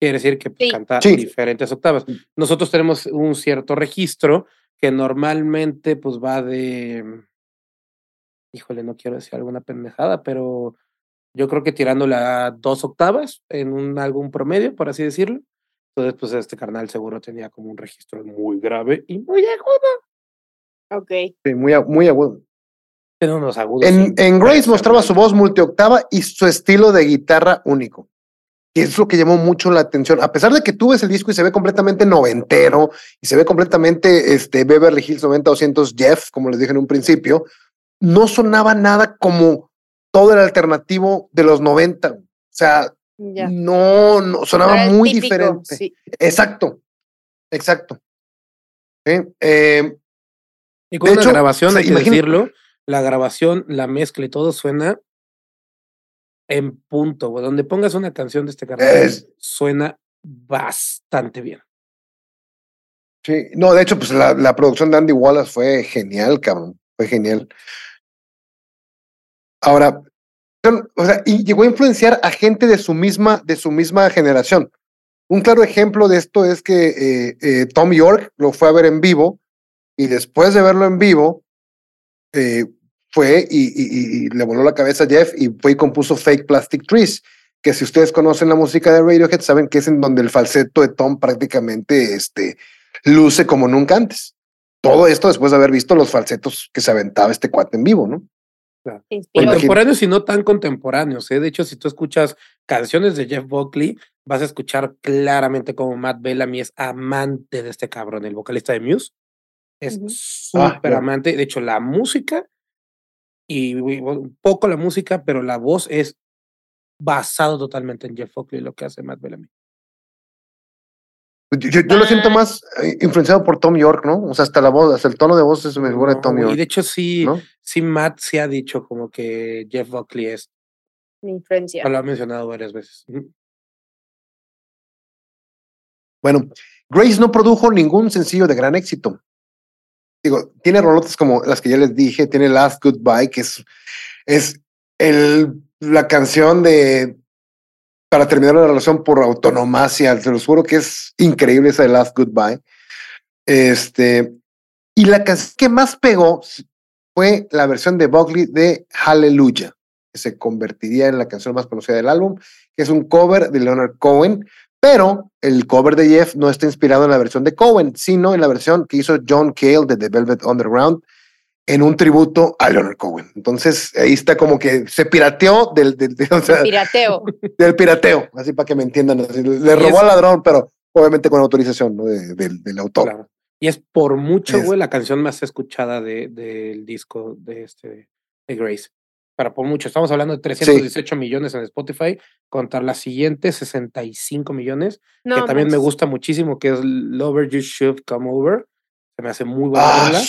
Quiere decir que pues, canta diferentes octavas. Nosotros tenemos un cierto registro que normalmente pues va de. Híjole, no quiero decir alguna pendejada, pero yo creo que tirándole a dos octavas en un álbum promedio, por así decirlo. Entonces, pues este carnal seguro tenía como un registro muy grave y muy agudo. Ok. Sí, muy, muy agudo. Tiene unos agudos. En, en Grace mostraba su voz multioctava y su estilo de guitarra único. Y es lo que llamó mucho la atención. A pesar de que tú ves el disco y se ve completamente noventero y se ve completamente este, Beverly Hills 90-200 Jeff, como les dije en un principio, no sonaba nada como todo el alternativo de los 90. O sea, no, no, sonaba muy diferente. Exacto, exacto. Eh, y con la grabación, hay que decirlo, la grabación, la mezcla y todo suena en punto, Donde pongas una canción de este canal, suena bastante bien. Sí, no, de hecho, pues la, la producción de Andy Wallace fue genial, cabrón. Fue genial. Ahora, o sea, y llegó a influenciar a gente de su misma, de su misma generación. Un claro ejemplo de esto es que eh, eh, Tom York lo fue a ver en vivo y después de verlo en vivo, eh, fue y, le voló la cabeza a Jeff y fue y compuso Fake Plastic Trees, que si ustedes conocen la música de Radiohead, saben que es en donde el falseto de Tom prácticamente este, luce como nunca antes. Todo esto después de haber visto los falsetos que se aventaba este cuate en vivo, ¿no? Contemporáneos y no tan contemporáneos. ¿eh? De hecho, si tú escuchas canciones de Jeff Buckley, vas a escuchar claramente como Matt Bellamy es amante de este cabrón, el vocalista de Muse. Es ah, súper amante. De hecho, la música y un poco la música, pero la voz es basado totalmente en Jeff Buckley, lo que hace Matt Bellamy. Yo, lo siento ah. más eh, influenciado por Tom York, ¿no? O sea, hasta la voz, hasta el tono de voz es mejor de Tom York. Y de hecho, sí, sí, Matt se ha dicho como que Jeff Buckley es. Mi influencia. Lo ha mencionado varias veces. Bueno, Grace no produjo ningún sencillo de gran éxito. Digo, tiene rolotes como las que ya les dije, tiene Last Goodbye, que es, es el, la canción de para terminar la relación por autonomacia. Se los juro que es increíble esa de Last Goodbye. Este, y la canción que más pegó fue la versión de Buckley de Hallelujah, que se convertiría en la canción más conocida del álbum, que es un cover de Leonard Cohen, pero el cover de Jeff no está inspirado en la versión de Cohen, sino en la versión que hizo John Cale de The Velvet Underground, en un tributo a Leonard Cohen. Entonces ahí está como que se pirateó del, del, pirateo. Del pirateo, así para que me entiendan. le robó al ladrón, pero obviamente con autorización ¿no? del autor. Y es por mucho, güey, la canción más escuchada del disco de, este, de Grace. Para por mucho. Estamos hablando de 318 millones en Spotify, contra la siguiente 65 millones, que también me gusta muchísimo, que es Lover You Should Come Over. Se me hace muy buena. Ah,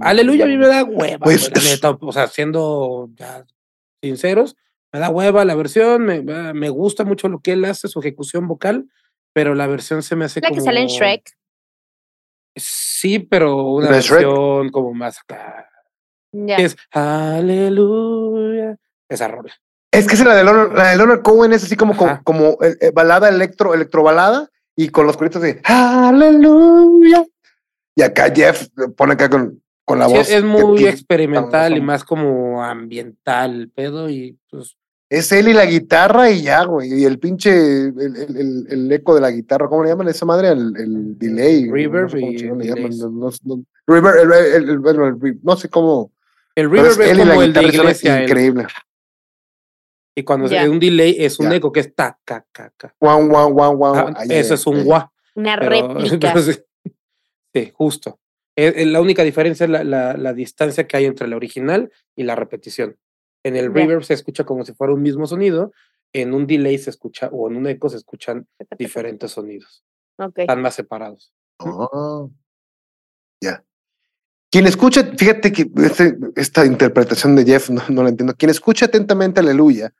Aleluya, a mí me da hueva. Pues, o sea, siendo ya sinceros, me da hueva la versión, me, me, gusta mucho lo que él hace, su ejecución vocal, pero la versión se me hace ¿La como... que sale en Shrek? Sí, pero una versión como más acá. Es Aleluya, esa rola. Es que es la de Leonard, la de Leonard Cohen, es así como, como, como eh, eh, balada electro, electrobalada y con los gritos de Aleluya. Y acá Jeff pone acá con, con la Sí, voz. es muy que- experimental y más como ambiental el pedo y pues Es él y la guitarra y ya, güey. Y el pinche, el, el- el- el eco de la guitarra, ¿cómo le llaman a esa madre? El, el delay. Reverb no sé cómo y le llaman, no- Reverb, sé cómo. el reverb es él y la como el de iglesia el- increíble. y cuando Ya. es un delay es un eco que es ta ca ca ca. Guau, guau, guau, guau. Ah, eso es un ahí. gua. Una réplica. pero sí, sí, justo. Eh, eh, la única diferencia es la, la, la distancia que hay entre la original y la repetición. En el reverb se escucha como si fuera un mismo sonido, en un delay se escucha, o en un eco se escuchan diferentes sonidos. Ok. Están más separados. Ah, ya. Quien escucha, fíjate que este- esta interpretación de Jeff no, no la entiendo. Quien escucha atentamente Aleluya,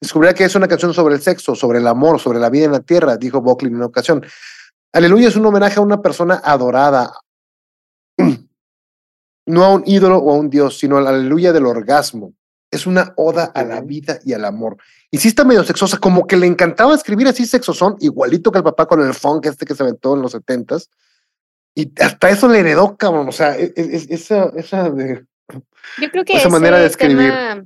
descubrirá que es una canción sobre el sexo, sobre el amor, sobre la vida en la tierra, dijo Buckley en una ocasión. Aleluya es un homenaje a una persona adorada, no a un ídolo o a un dios, sino al aleluya del orgasmo. Es una oda a la vida y al amor. Y sí está medio sexosa, como que le encantaba escribir así sexosón, igualito que el papá con el funk este que se aventó en los setentas. Y hasta eso le heredó, cabrón. O sea, e- e- es- esa, esa de... Yo creo que esa manera de escribir. tema-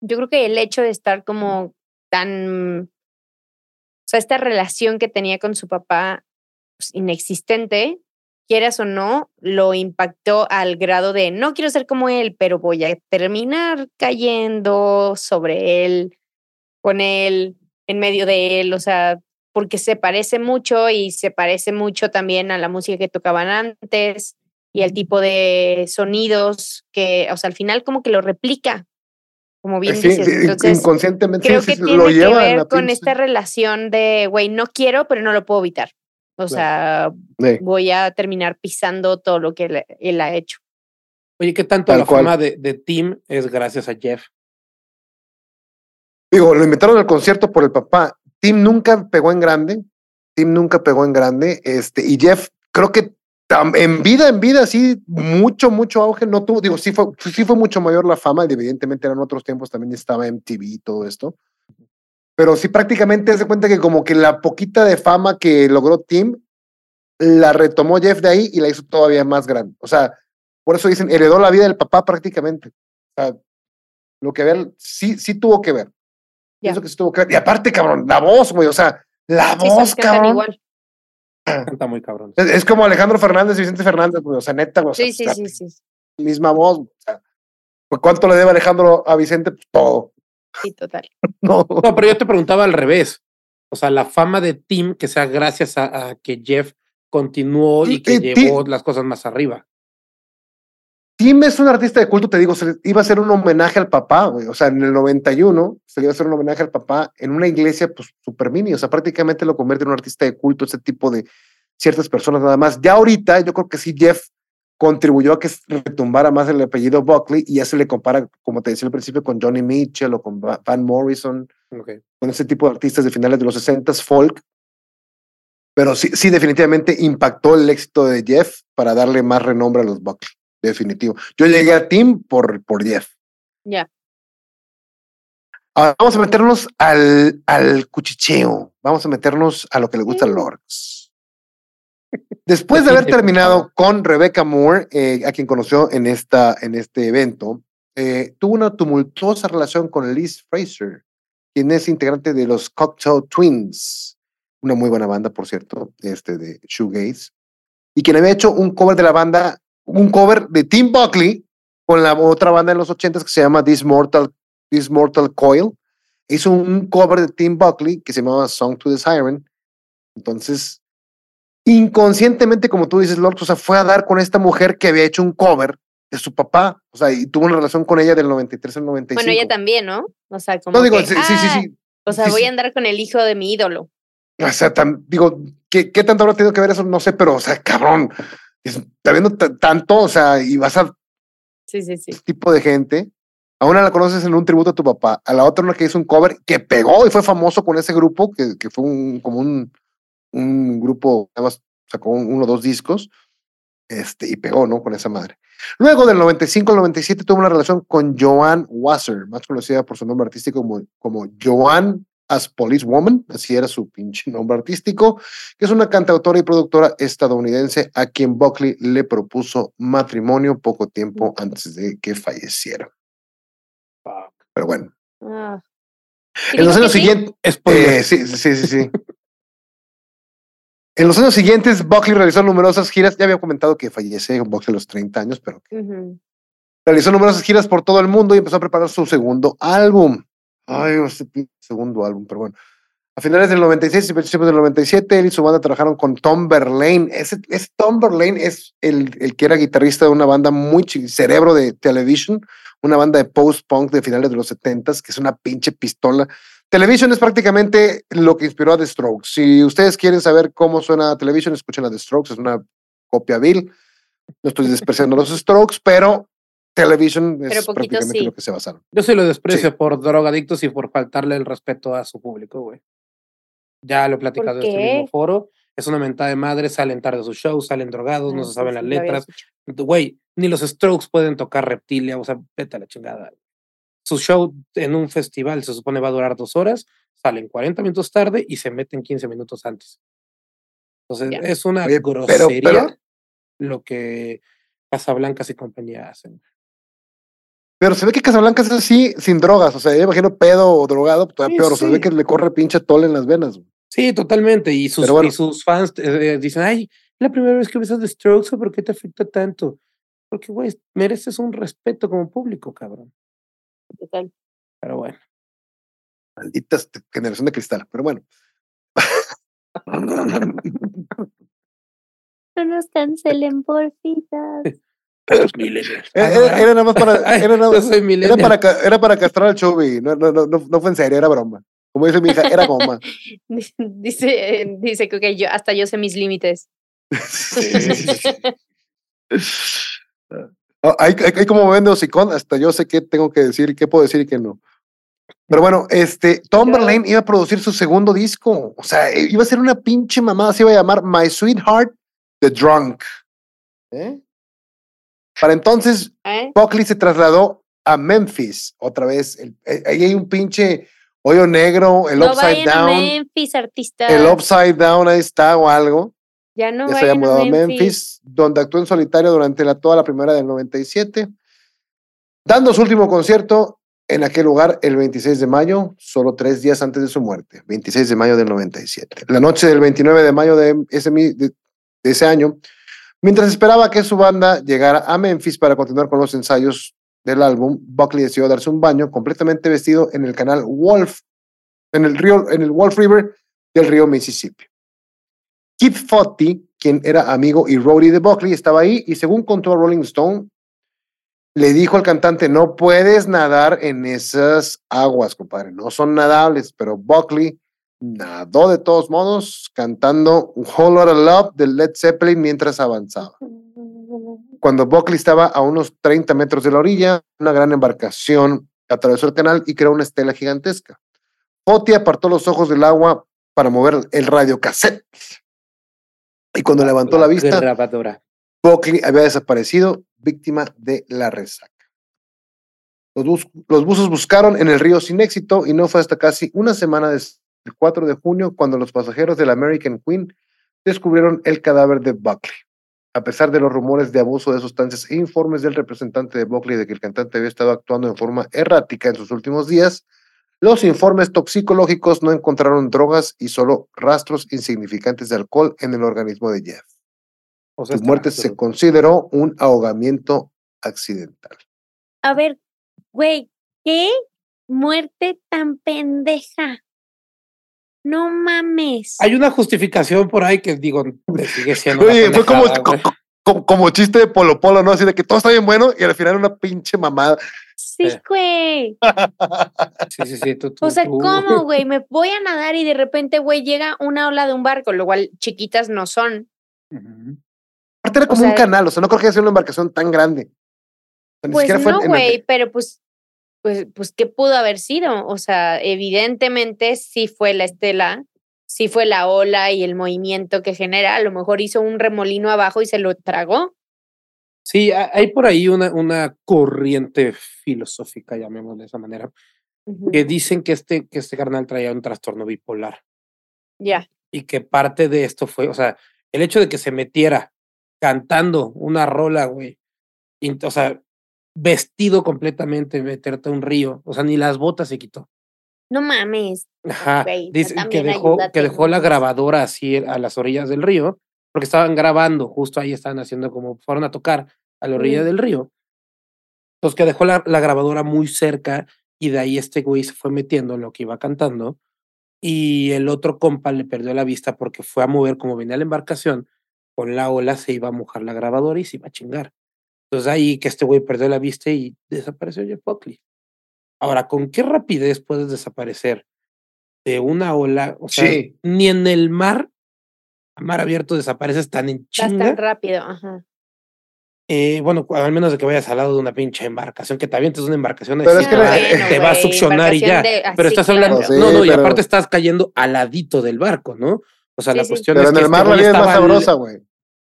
yo creo que el hecho de estar como tan, o sea, esta relación que tenía con su papá inexistente, quieras o no, lo impactó al grado de no quiero ser como él, pero voy a terminar cayendo sobre él, con él, en medio de él, o sea, porque se parece mucho y se parece mucho también a la música que tocaban antes y el tipo de sonidos que, o sea, al final como que lo replica, como bien sí, dices. Entonces, inconscientemente creo que sí, tiene lo que lleva ver con esta relación de, güey, no quiero, pero no lo puedo evitar. O Claro. sea, Sí. voy a terminar pisando todo lo que él, él ha hecho. Oye, ¿qué tanto Tal la cual. fama de, de Tim es gracias a Jeff? Digo, lo invitaron al concierto por el papá. Tim nunca pegó en grande. Tim nunca pegó en grande. Este, y Jeff, creo que en vida, en vida, sí, mucho, mucho auge no tuvo. Digo, sí fue, sí fue mucho mayor la fama. y Evidentemente eran otros tiempos, también estaba MTV y todo esto. Pero sí, prácticamente se cuenta que como que la poquita de fama que logró Tim, la retomó Jeff de ahí y la hizo todavía más grande. O sea, por eso dicen, heredó la vida del papá prácticamente. O sea, lo que ver, sí, sí tuvo que ver. Ya. Eso que sí tuvo que ver. Y aparte, cabrón, la voz, güey, o sea, la Sí, voz, cabrón. igual. Canta muy cabrón. Es, es como Alejandro Fernández y Vicente Fernández, güey, o sea, neta, güey, o sea, Sí, sí, sí, sí, misma voz. güey, o sea, pues, ¿Cuánto le debe Alejandro a Vicente? Pues todo. Sí, total. No. No, pero yo te preguntaba al revés. O sea, la fama de Tim que sea gracias a, a que Jeff continuó y que Eh, Tim- llevó las cosas más arriba. Tim es un artista de culto, te digo, se iba a ser un homenaje al papá, güey. O sea, en el 91 se le iba a hacer un homenaje al papá en una iglesia, pues, super mini. O sea, prácticamente lo convierte en un artista de culto, ese tipo de ciertas personas nada más. Ya ahorita, yo creo que sí, Jeff contribuyó a que retumbara más el apellido Buckley y ya se le compara, como te decía al principio, con Johnny Mitchell o con Va- Van Morrison, con ese tipo de artistas de finales de los 60 folk. Pero sí, sí, definitivamente impactó el éxito de Jeff para darle más renombre a los Buckley. Definitivo. Yo llegué a Tim por, por Jeff. Ya. Ahora vamos a meternos al, al cuchicheo. Vamos a meternos a lo que le gusta a Mm. Después de haber terminado con Rebecca Moore, eh, a quien conoció en, esta, en este evento, eh, tuvo una tumultuosa relación con Liz Fraser, quien es integrante de los Cocktail Twins, una muy buena banda, por cierto, este de Shoegaze, y quien había hecho un cover de la banda, un cover de Tim Buckley con la otra banda en los ochentas que se llama This Mortal, This Mortal Coil. Hizo un cover de Tim Buckley que se llamaba Song to the Siren. Entonces, inconscientemente, como tú dices, Lord, o sea, fue a dar con esta mujer que había hecho un cover de su papá, o sea, y tuvo una relación con ella del 93 al 95. Bueno, ella también, ¿no? O sea, como. No digo, que, sí, sí, sí, "Ah, sí. O sea, sí, voy a andar con el hijo de mi ídolo. O sea, digo, ¿qué, ¿qué tanto habrá tenido que ver eso? No sé, pero, o sea, cabrón, es- está viendo tanto, o sea, y vas a Sí, sí, sí. tipo de gente. A una la conoces en un tributo a tu papá, a la otra una que hizo un cover que pegó y fue famoso con ese grupo, que, que fue un, como un, un grupo, además sacó un- uno o dos discos. Este, y pegó, ¿no? Con esa madre. Luego del 95 al 97 tuvo una relación con Joanne Wasser, más conocida por su nombre artístico como, como Joanne as Police Woman, así era su pinche nombre artístico, que es una cantautora y productora estadounidense a quien Buckley le propuso matrimonio poco tiempo antes de que falleciera. Pero bueno. Ah. En los años sí. siguientes, eh, sí, sí, sí, sí. En los años siguientes, Buckley realizó numerosas giras. Ya había comentado que fallece Buckley a los 30 años, pero Ujú. realizó numerosas giras por todo el mundo y empezó a preparar su segundo álbum. Ay, ese segundo álbum, pero bueno. A finales del 96 y principios del 97, él y su banda trabajaron con Tom Verlaine. Ese, ese Tom Verlaine es el, el que era guitarrista de una banda muy cerebro de Television, una banda de post-punk de finales de los 70s, que es una pinche pistola. Television es prácticamente lo que inspiró a The Strokes. Si ustedes quieren saber cómo suena Television, escuchen a The Strokes, es una copia vil. No estoy despreciando los Strokes, pero Television Pero es poquito prácticamente sí. lo que se basaron. Yo se lo desprecio por drogadictos y por faltarle el respeto a su público, güey. Ya lo he platicado en este mismo foro. Es una mentada de madre, salen tarde a sus shows, salen drogados, no Ah, se sí, saben sí, las letras. Güey, ni los Strokes pueden tocar reptilia, o sea, vete a la chingada. Su show en un festival se supone va a durar dos horas, salen 40 minutos tarde y se meten 15 minutos antes. Entonces, es una Oye, grosería pero- lo que Casablancas y compañía hacen. Pero se ve que Casablanca es así, sin drogas. O sea, yo imagino pedo o drogado, todavía Sí, peor. Se ve que le corre pinche tole en las venas. güey. Sí, totalmente. Y sus, Pero bueno. y sus fans eh, dicen, ay, la primera vez que ves a The Strokes, ¿por qué te afecta tanto? Porque, güey, mereces un respeto como público, cabrón. Total. Pero bueno. Maldita este- generación de cristal. Pero bueno. No nos cancelen, porfitas. Era, era- era nada más para, era, nada- para, ca- era para castrar al Chubby. No, no, no, no, no fue en serio, era broma. Como dice mi hija, era goma. Dice, dice que ok, yo, hasta yo sé mis límites. Ah, Hay, hay, hay como vende hocicón, hasta yo sé qué tengo que decir y qué puedo decir y qué no. Pero bueno, este, Tom Verlaine iba a producir su segundo disco. O sea, eh, iba a ser una pinche mamada, se iba a llamar My Sweetheart The Drunk. ¿Eh? Para entonces, ¿Eh? Buckley se trasladó a Memphis. Otra vez, el- eh, ahí hay un pinche hoyo negro, el no Upside vayan a Down. Memphis, artistas. El Upside Down ahí está o algo. Ya no ya se había mudado a Memphis. Memphis, donde actuó en solitario durante la, toda la primera del 97, dando su último concierto en aquel lugar el 26 de mayo, solo tres días antes de su muerte, 26 de mayo del 97. La noche del 29 de mayo de ese, de ese año, mientras esperaba que su banda llegara a Memphis para continuar con los ensayos del álbum, Buckley decidió darse un baño completamente vestido en el canal Wolf, en el río, en el Wolf River del río Mississippi. Keith Fotty, quien era amigo y roadie de Buckley, estaba ahí y según contó Rolling Stone, le dijo al cantante, no puedes nadar en esas aguas, compadre, no son nadables, pero Buckley nadó de todos modos cantando un Whole Lotta Love de Led Zeppelin mientras avanzaba. Cuando Buckley estaba a unos 30 metros de la orilla, una gran embarcación atravesó el canal y creó una estela gigantesca. Fotty apartó los ojos del agua para mover el radiocassette. Y cuando levantó la vista, Grabadora. Buckley había desaparecido, víctima de la resaca. Los, bus- los buzos buscaron en el río sin éxito y no fue hasta casi una semana desde el 4 de junio cuando los pasajeros del American Queen descubrieron el cadáver de Buckley. A pesar de los rumores de abuso de sustancias e informes del representante de Buckley de que el cantante había estado actuando de forma errática en sus últimos días, los informes toxicológicos no encontraron drogas y solo rastros insignificantes de alcohol en el organismo de Jeff. O sea, Su muerte se consideró un ahogamiento accidental. A ver, güey, ¿qué muerte tan pendeja? No mames. Hay una justificación por ahí que digo, le sigue siendo. Oye, fue como, como, chiste de Polo Polo, ¿no? Así de que todo está bien bueno y al final una pinche mamada. Sí, güey. Sí, sí, sí. Tú, tú, O sea, tú. ¿cómo, güey? Me voy a nadar y de repente, güey, llega una ola de un barco, lo cual chiquitas no son. Ujú. Aparte era O como un sea- canal, o sea, no creo que sido una embarcación tan grande. O sea, Pues no, el- güey, pero pues, pues, pues, ¿qué pudo haber sido? O sea, evidentemente sí fue la estela sí fue la ola y el movimiento que genera. A lo mejor hizo un remolino abajo y se lo tragó. Sí, ha- hay por ahí una, una corriente filosófica, llamémosle de esa manera, Ujú. que dicen que este, que este carnal traía un trastorno bipolar Ya. y que parte de esto fue, o sea, el hecho de que se metiera cantando una rola, güey, y- o sea, vestido completamente, meterte a un río, o sea, ni las botas se quitó. No mames. Ajá. Tú Dice que dejó, ayúdate, que dejó la grabadora así a las orillas del río, porque estaban grabando, justo ahí estaban haciendo como fueron a tocar a la orilla del río. Entonces que dejó la, la grabadora muy cerca y de ahí este güey se fue metiendo en lo que iba cantando y el otro compa le perdió la vista porque fue a mover como venía la embarcación, con la ola se iba a mojar la grabadora y se iba a chingar. Entonces ahí que este güey perdió la vista y desapareció Jeff Buckley. Ahora, ¿con qué rapidez puedes desaparecer de una ola? O sea, Sí. ni en el mar, a mar abierto desapareces tan en Vas chinga. tan rápido. Ajá. Eh, bueno, al menos de que vayas al lado de una pinche embarcación, que te avientes una embarcación Pero así, es que te, va, no- te va a succionar y ya. de- pero estás claro. hablando, Sí, no, no, y pero- aparte estás cayendo al ladito del barco, ¿no? O sea, Sí, la sí. cuestión Pero es en que el este mar la güey vida es más sabrosa, güey.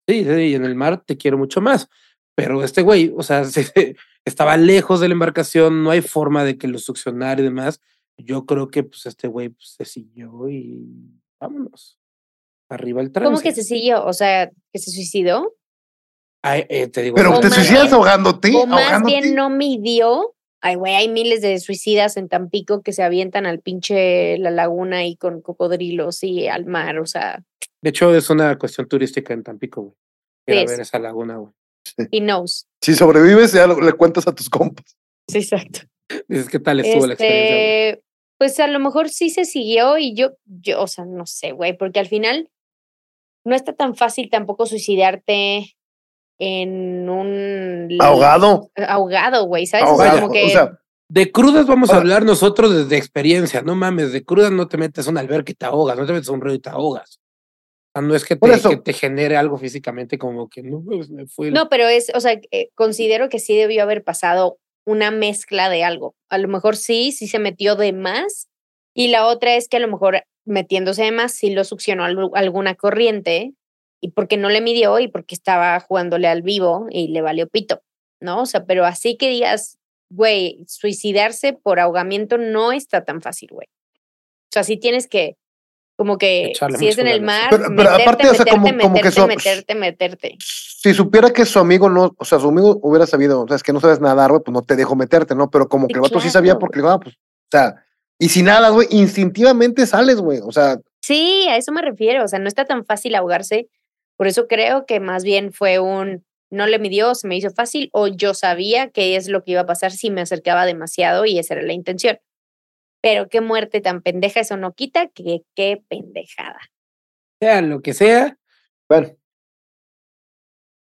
Sí, sí, y en el mar te quiero mucho más. Pero este güey, o sea, se- estaba lejos de la embarcación, no hay forma de que lo succionara y demás. Yo creo que pues este güey pues, se siguió y vámonos. Arriba el trance. ¿Cómo que se siguió? O sea, que se suicidó. Ay, eh, te digo, Pero te suicidas ahogándote. o más ahogándote. bien no midió. Ay, güey, hay miles de suicidas en Tampico que se avientan al pinche la laguna y con cocodrilos y al mar, o sea, de hecho es una cuestión turística en Tampico, güey. Ir a Sí, ver sí. esa laguna, güey. he knows. Si sobrevives, ya lo- le cuentas a tus compas. Sí, exacto. Dices, ¿qué tal estuvo la experiencia? güey? Este, pues a lo mejor sí se siguió y yo, yo, o sea, no sé, güey, porque al final no está tan fácil tampoco suicidarte en un Ahogado. ahogado, güey, ¿sabes? O sea, Ahogado. como que O sea, De crudas vamos a hablar nosotros desde experiencia, no mames, de crudas no te metes a un alberca y te ahogas, no te metes a un río y te ahogas. O sea, no es que te, eso- que te genere algo físicamente como que no, pues, me el- No, pero es, o sea, eh, considero que sí debió haber pasado una mezcla de algo. A lo mejor sí, sí se metió de más. Y la otra es que a lo mejor metiéndose de más sí lo succionó algu- alguna corriente y porque no le midió y porque estaba jugándole al vivo y le valió pito, ¿no? O sea, pero así que digas, güey, suicidarse por ahogamiento no está tan fácil, güey. O sea, sí tienes que, como que, Echarle si es en el mar, Pero- pero meterte, aparte, o sea, como- meterte, como que meterte, so- meterte, meterte. si supiera que su amigo no, o sea, su amigo hubiera sabido, o sea, es que no sabes nadar, güey, pues no te dejo meterte, ¿no? Pero como Sí, que el vato sí sabía claro. porque le ah, pues, o sea, y si nada, güey, instintivamente sales, güey. O sea, Sí, a eso me refiero. O sea, no está tan fácil ahogarse. Por eso creo que más bien fue un no le midió, se me hizo fácil, o yo sabía qué es lo que iba a pasar si me acercaba demasiado y esa era la intención. Pero qué muerte tan pendeja, eso no quita que qué pendejada. sea lo que sea, bueno,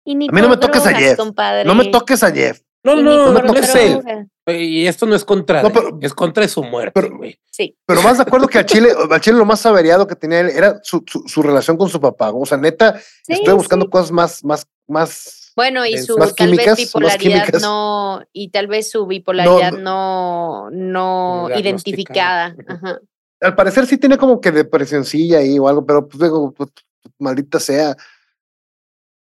Y ni A mí no me toques a Jeff. compadre. no me toques a Jeff. No, no, por no, es él. Y esto no es contra No, él, es contra su muerte, pero- güey. Sí. Pero más de acuerdo que al Chile, al Chile lo más averiado que tenía él era su, su, su relación con su papá. O sea, neta, Sí, estoy buscando sí. cosas más, más, más. Bueno, y Más su químicas, tal vez bipolaridad químicas. no, y tal vez su bipolaridad no, no, identificada. Ajá. Al parecer sí tiene como que depresioncilla ahí o algo, pero pues digo, pues, maldita sea.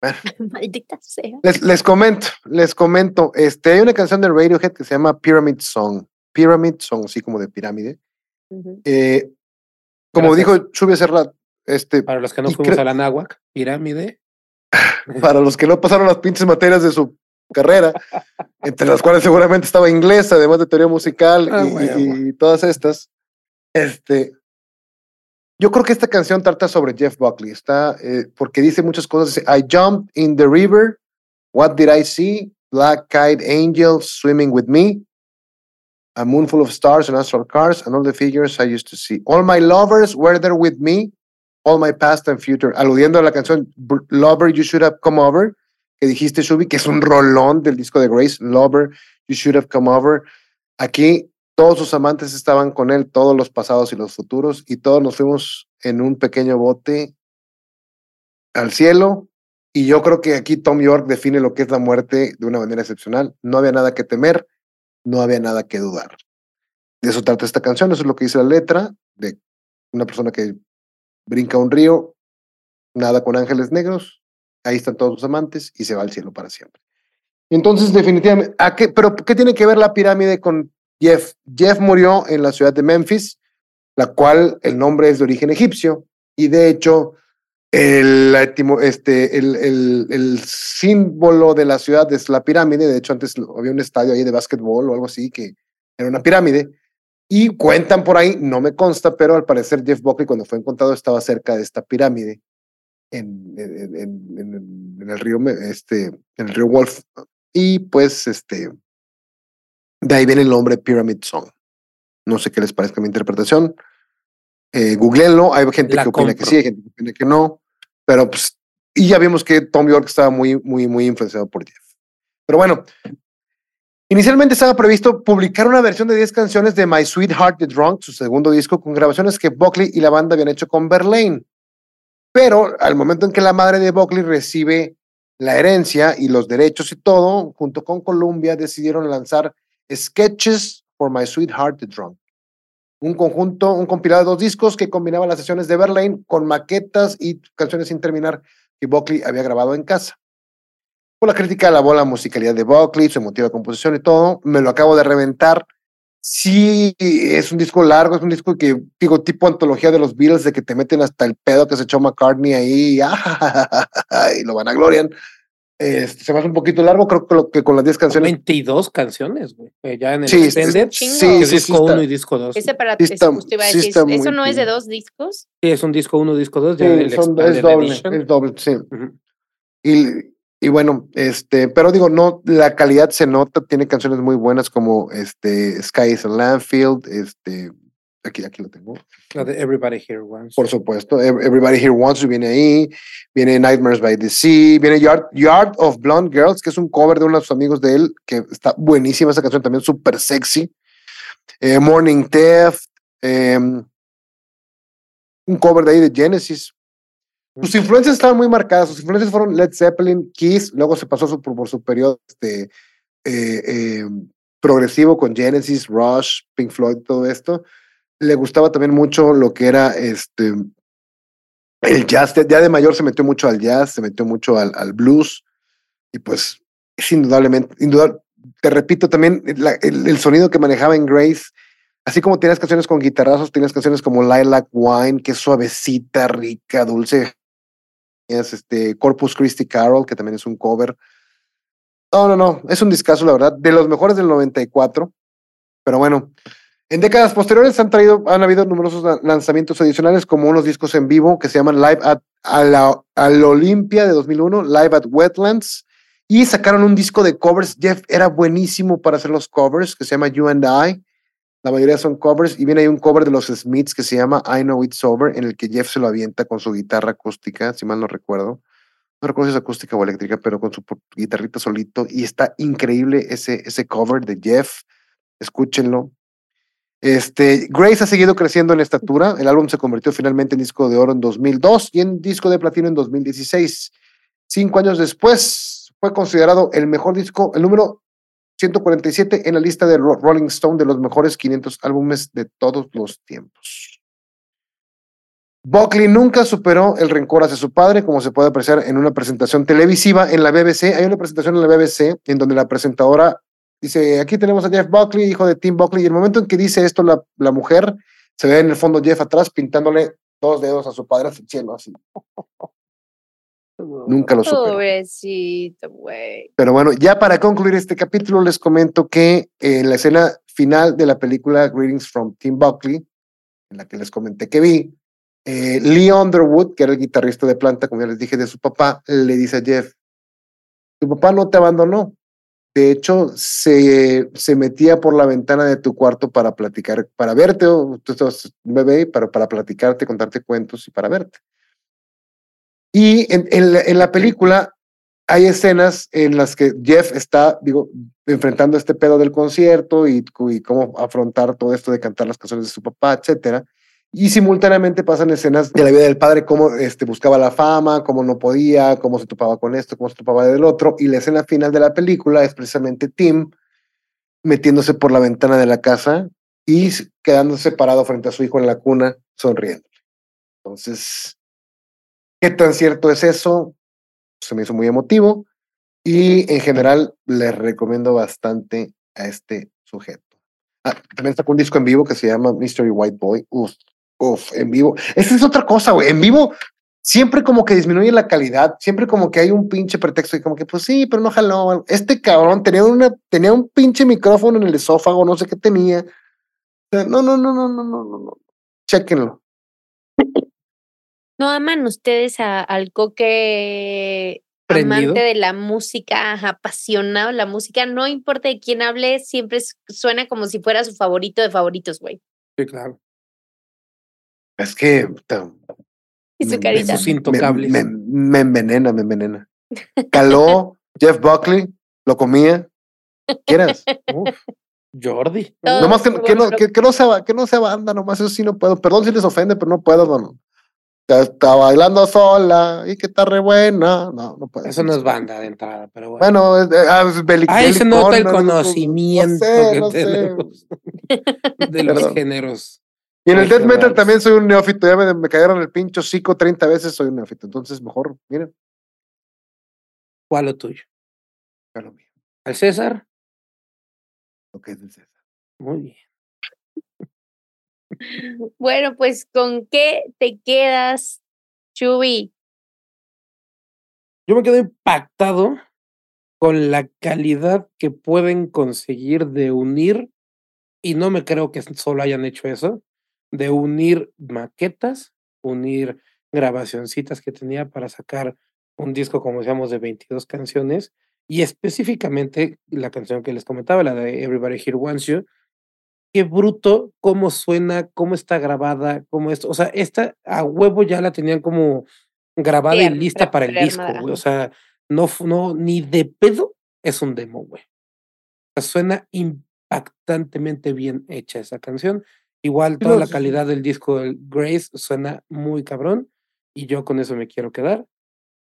Maldita sea. Les, les comento, les comento. Este, hay una canción de Radiohead que se llama Pyramid Song. Pyramid Song, así como de pirámide. Eh, como Gracias. dijo Chubi hace rato, este, Para los que no fuimos a la náhuac, pirámide. para los que no pasaron las pinches materias de su carrera, entre las cuales seguramente estaba inglés, además de teoría musical Ah, y, güey, y- y todas estas. Este, yo creo que esta canción trata sobre Jeff Buckley, está, eh, porque dice muchas cosas. Dice, I jumped in the river. What did I see? Black-eyed angels swimming with me. A moon full of stars and astral cars and all the figures I used to see. All my lovers were there with me. All my past and future. Aludiendo a la canción Lover, You Should Have Come Over, que dijiste, Shubi, que es un rolón del disco de Grace. Lover, You Should Have Come Over. Aquí todos sus amantes estaban con él, todos los pasados y los futuros, y todos nos fuimos en un pequeño bote al cielo. Y yo creo que aquí Tom York define lo que es la muerte de una manera excepcional. No había nada que temer, no había nada que dudar. De eso trata esta canción, eso es lo que dice la letra de una persona que brinca un río, nada con ángeles negros, ahí están todos sus amantes y se va al cielo para siempre. Entonces, definitivamente, ¿a qué, pero ¿qué tiene que ver la pirámide con Jeff? Jeff murió en la ciudad de Memphis, la cual el nombre es de origen egipcio, y de hecho, el, este, el, el, símbolo de la ciudad es la pirámide. De hecho, antes había un estadio ahí de básquetbol o algo así que era una pirámide. Y cuentan por ahí, no me consta, pero al parecer Jeff Buckley cuando fue encontrado estaba cerca de esta pirámide en, en el río, este, en el río Wolf. Y pues, este, de ahí viene el nombre Pyramid Song. No sé qué les parezca mi interpretación. Eh, googleenlo, hay gente que opina que sí, hay gente que opina que no, pero pues, y ya vimos que Tom York estaba muy, muy, muy influenciado por Jeff. Pero bueno, inicialmente estaba previsto publicar una versión de 10 canciones de My Sweetheart the Drunk, su segundo disco, con grabaciones que Buckley y la banda habían hecho con Verlaine. Pero al momento en que la madre de Buckley recibe la herencia y los derechos y todo, junto con Columbia, decidieron lanzar Sketches for My Sweetheart the Drunk un conjunto, un compilado de dos discos que combinaba las sesiones de Verlaine con maquetas y canciones sin terminar que Buckley había grabado en casa. Por la crítica alabó la musicalidad de Buckley, su emotiva composición y todo. Me lo acabo de reventar. Sí, es un disco largo, es un disco que, digo, tipo antología de los Beatles, de que te meten hasta el pedo que se echó McCartney ahí y lo van a glorian. Este, se me hace un poquito largo, creo que, lo, que con las 10 canciones. 22 canciones, güey. Eh, ya en el sí, extended. Sí, sí, disco 1 y disco 2. Ese para Sí está- justo iba a sí decir, ¿eso muy no es de dos discos? Sí, es un disco 1, disco 2. Sí, ya el son- expanded es doble, edition. es doble, sí. Ujú. Y, y bueno, este, pero digo, no, la calidad se nota, tiene canciones muy buenas como este Sky is a Landfield, este, aquí, aquí lo tengo. La de Everybody Here Once. Por supuesto, Ev- Everybody Here Wants You viene ahí, viene Nightmares by the Sea, viene Yard, Yard of Blonde Girls, que es un cover de uno de sus amigos de él, que está buenísima esa canción, también súper sexy. Eh, Morning Theft, em, un cover de ahí de Genesis. Sus influencias estaban muy marcadas, sus influencias fueron Led Zeppelin, Kiss, luego se pasó su- por, por su periodo este, eh, eh, progresivo con Genesis, Rush, Pink Floyd, todo esto le gustaba también mucho lo que era este el jazz. Ya de mayor se metió mucho al jazz, se metió mucho al, blues. Y pues es indudablemente, indudable, te repito también, el, sonido que manejaba en Grace, así como tienes canciones con guitarrazos, tienes canciones como Lilac Wine, que es suavecita, rica, dulce. Tienes este Corpus Christi Carol, que también es un cover. No, no, no, es un discazo, la verdad, de los mejores del 94. Pero bueno, en décadas posteriores han traído, han habido numerosos la- lanzamientos adicionales, como unos discos en vivo que se llaman Live at a Olympia de 2001, Live at Wetlands, y sacaron un disco de covers. Jeff era buenísimo para hacer los covers, que se llama You and I. La mayoría son covers, y viene ahí un cover de los Smiths que se llama I Know It's Over, en el que Jeff se lo avienta con su guitarra acústica, si mal no recuerdo. No recuerdo si es acústica o eléctrica, pero con su guitarrita solito, y está increíble ese, ese cover de Jeff. Escúchenlo. Este, Grace ha seguido creciendo en estatura. El álbum se convirtió finalmente en disco de oro en 2002 y en disco de platino en 2016. Cinco años después, fue considerado el mejor disco, el número 147 en la lista de Ro- Rolling Stone de los mejores 500 álbumes de todos los tiempos. Buckley nunca superó el rencor hacia su padre, como se puede apreciar en una presentación televisiva en la BBC. Hay una presentación en la BBC en donde la presentadora Dice, aquí tenemos a Jeff Buckley, hijo de Tim Buckley, y el momento en que dice esto la, la mujer, se ve en el fondo Jeff atrás pintándole dos dedos a su padre hacia el cielo, así. Nunca lo. Pobrecito, güey. Pero bueno, ya para concluir este capítulo, les comento que en la escena final de la película Greetings from Tim Buckley, en la que les comenté que vi, eh, Lee Underwood, que era el guitarrista de planta, como ya les dije, de su papá, le dice a Jeff, tu papá no te abandonó. De hecho, se, se metía por la ventana de tu cuarto para platicar, para verte, o tú estabas bebé, para, para platicarte, contarte cuentos y para verte. Y en, en la película hay escenas en las que Jeff está, digo, enfrentando este pedo del concierto y, y cómo afrontar todo esto de cantar las canciones de su papá, etcétera. Y simultáneamente pasan escenas de la vida del padre, cómo este, buscaba la fama, cómo no podía, cómo se topaba con esto, cómo se topaba del otro. Y la escena final de la película es precisamente Tim metiéndose por la ventana de la casa y quedándose parado frente a su hijo en la cuna, sonriendo. Entonces, ¿qué tan cierto es eso? Se me hizo muy emotivo y en general les recomiendo bastante a este sujeto. Ah, también sacó un disco en vivo que se llama Mystery White Boy. Uf, uf, en vivo. Esa es otra cosa, güey. En vivo siempre como que disminuye la calidad, siempre como que hay un pinche pretexto y como que pues sí, pero no jaló. Este cabrón tenía una tenía un pinche micrófono en el esófago, no sé qué tenía. no, no, no, no, no, no, no, no. Chéquenlo. ¿No aman ustedes a, al coque amante de la música, apasionado la música? No importa de quién hable, siempre suena como si fuera su favorito de favoritos, güey. Sí, claro. Es que y su carita. intocables. Me, me, envenena, me envenena. Caló Jeff Buckley, lo comía. ¿Quieres? Jordi. nomás que, que, no, que, no sea, que no sea banda, nomás eso sí no puedo. Perdón si les ofende, pero no puedo, no. Está bailando sola y que está re buena. No, no puedo. Eso no es banda de entrada, pero bueno. Bueno, es, ah, es Ahí se nota el conocimiento que tenemos de los géneros. Y en el death metal también soy un neófito. Ya me, me cayeron el pincho psico 30 veces, soy un neófito. Entonces, mejor, miren. ¿Cuál lo tuyo? ¿Cuál lo mío? ¿Al César? Lo que es del César. Muy bien. Bueno, pues, ¿con qué te quedas, Chubi? Yo me quedo impactado con la calidad que pueden conseguir de unir, y no me creo que solo hayan hecho eso, de unir maquetas, unir grabacioncitas que tenía para sacar un disco, como decíamos, de 22 canciones, y específicamente la canción que les comentaba, la de Everybody Here Wants You, qué bruto, cómo suena, cómo está grabada, cómo esto, o sea, esta a huevo ya la tenían como grabada y lista para el disco, güey, o sea, no, no, ni de pedo es un demo, güey. O sea, suena impactantemente bien hecha esa canción Igual toda la calidad del disco del Grace suena muy cabrón y yo con eso me quiero quedar.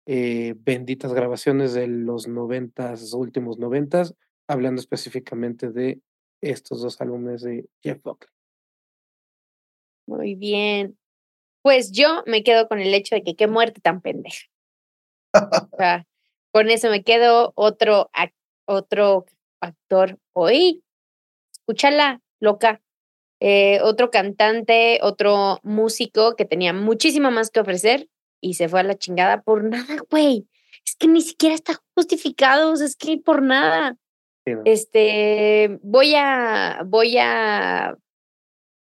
Eh, benditas grabaciones de los noventas, últimos noventas, hablando específicamente de estos dos álbumes de Jeff Buckley. Muy bien. Pues yo me quedo con el hecho de que qué muerte tan pendeja. con eso me quedo otro, otro actor hoy. Escúchala, loca. Eh, otro cantante, otro músico que tenía muchísimo más que ofrecer y se fue a la chingada por nada, güey. Es que ni siquiera está justificado, es que por nada. Este, voy a, voy a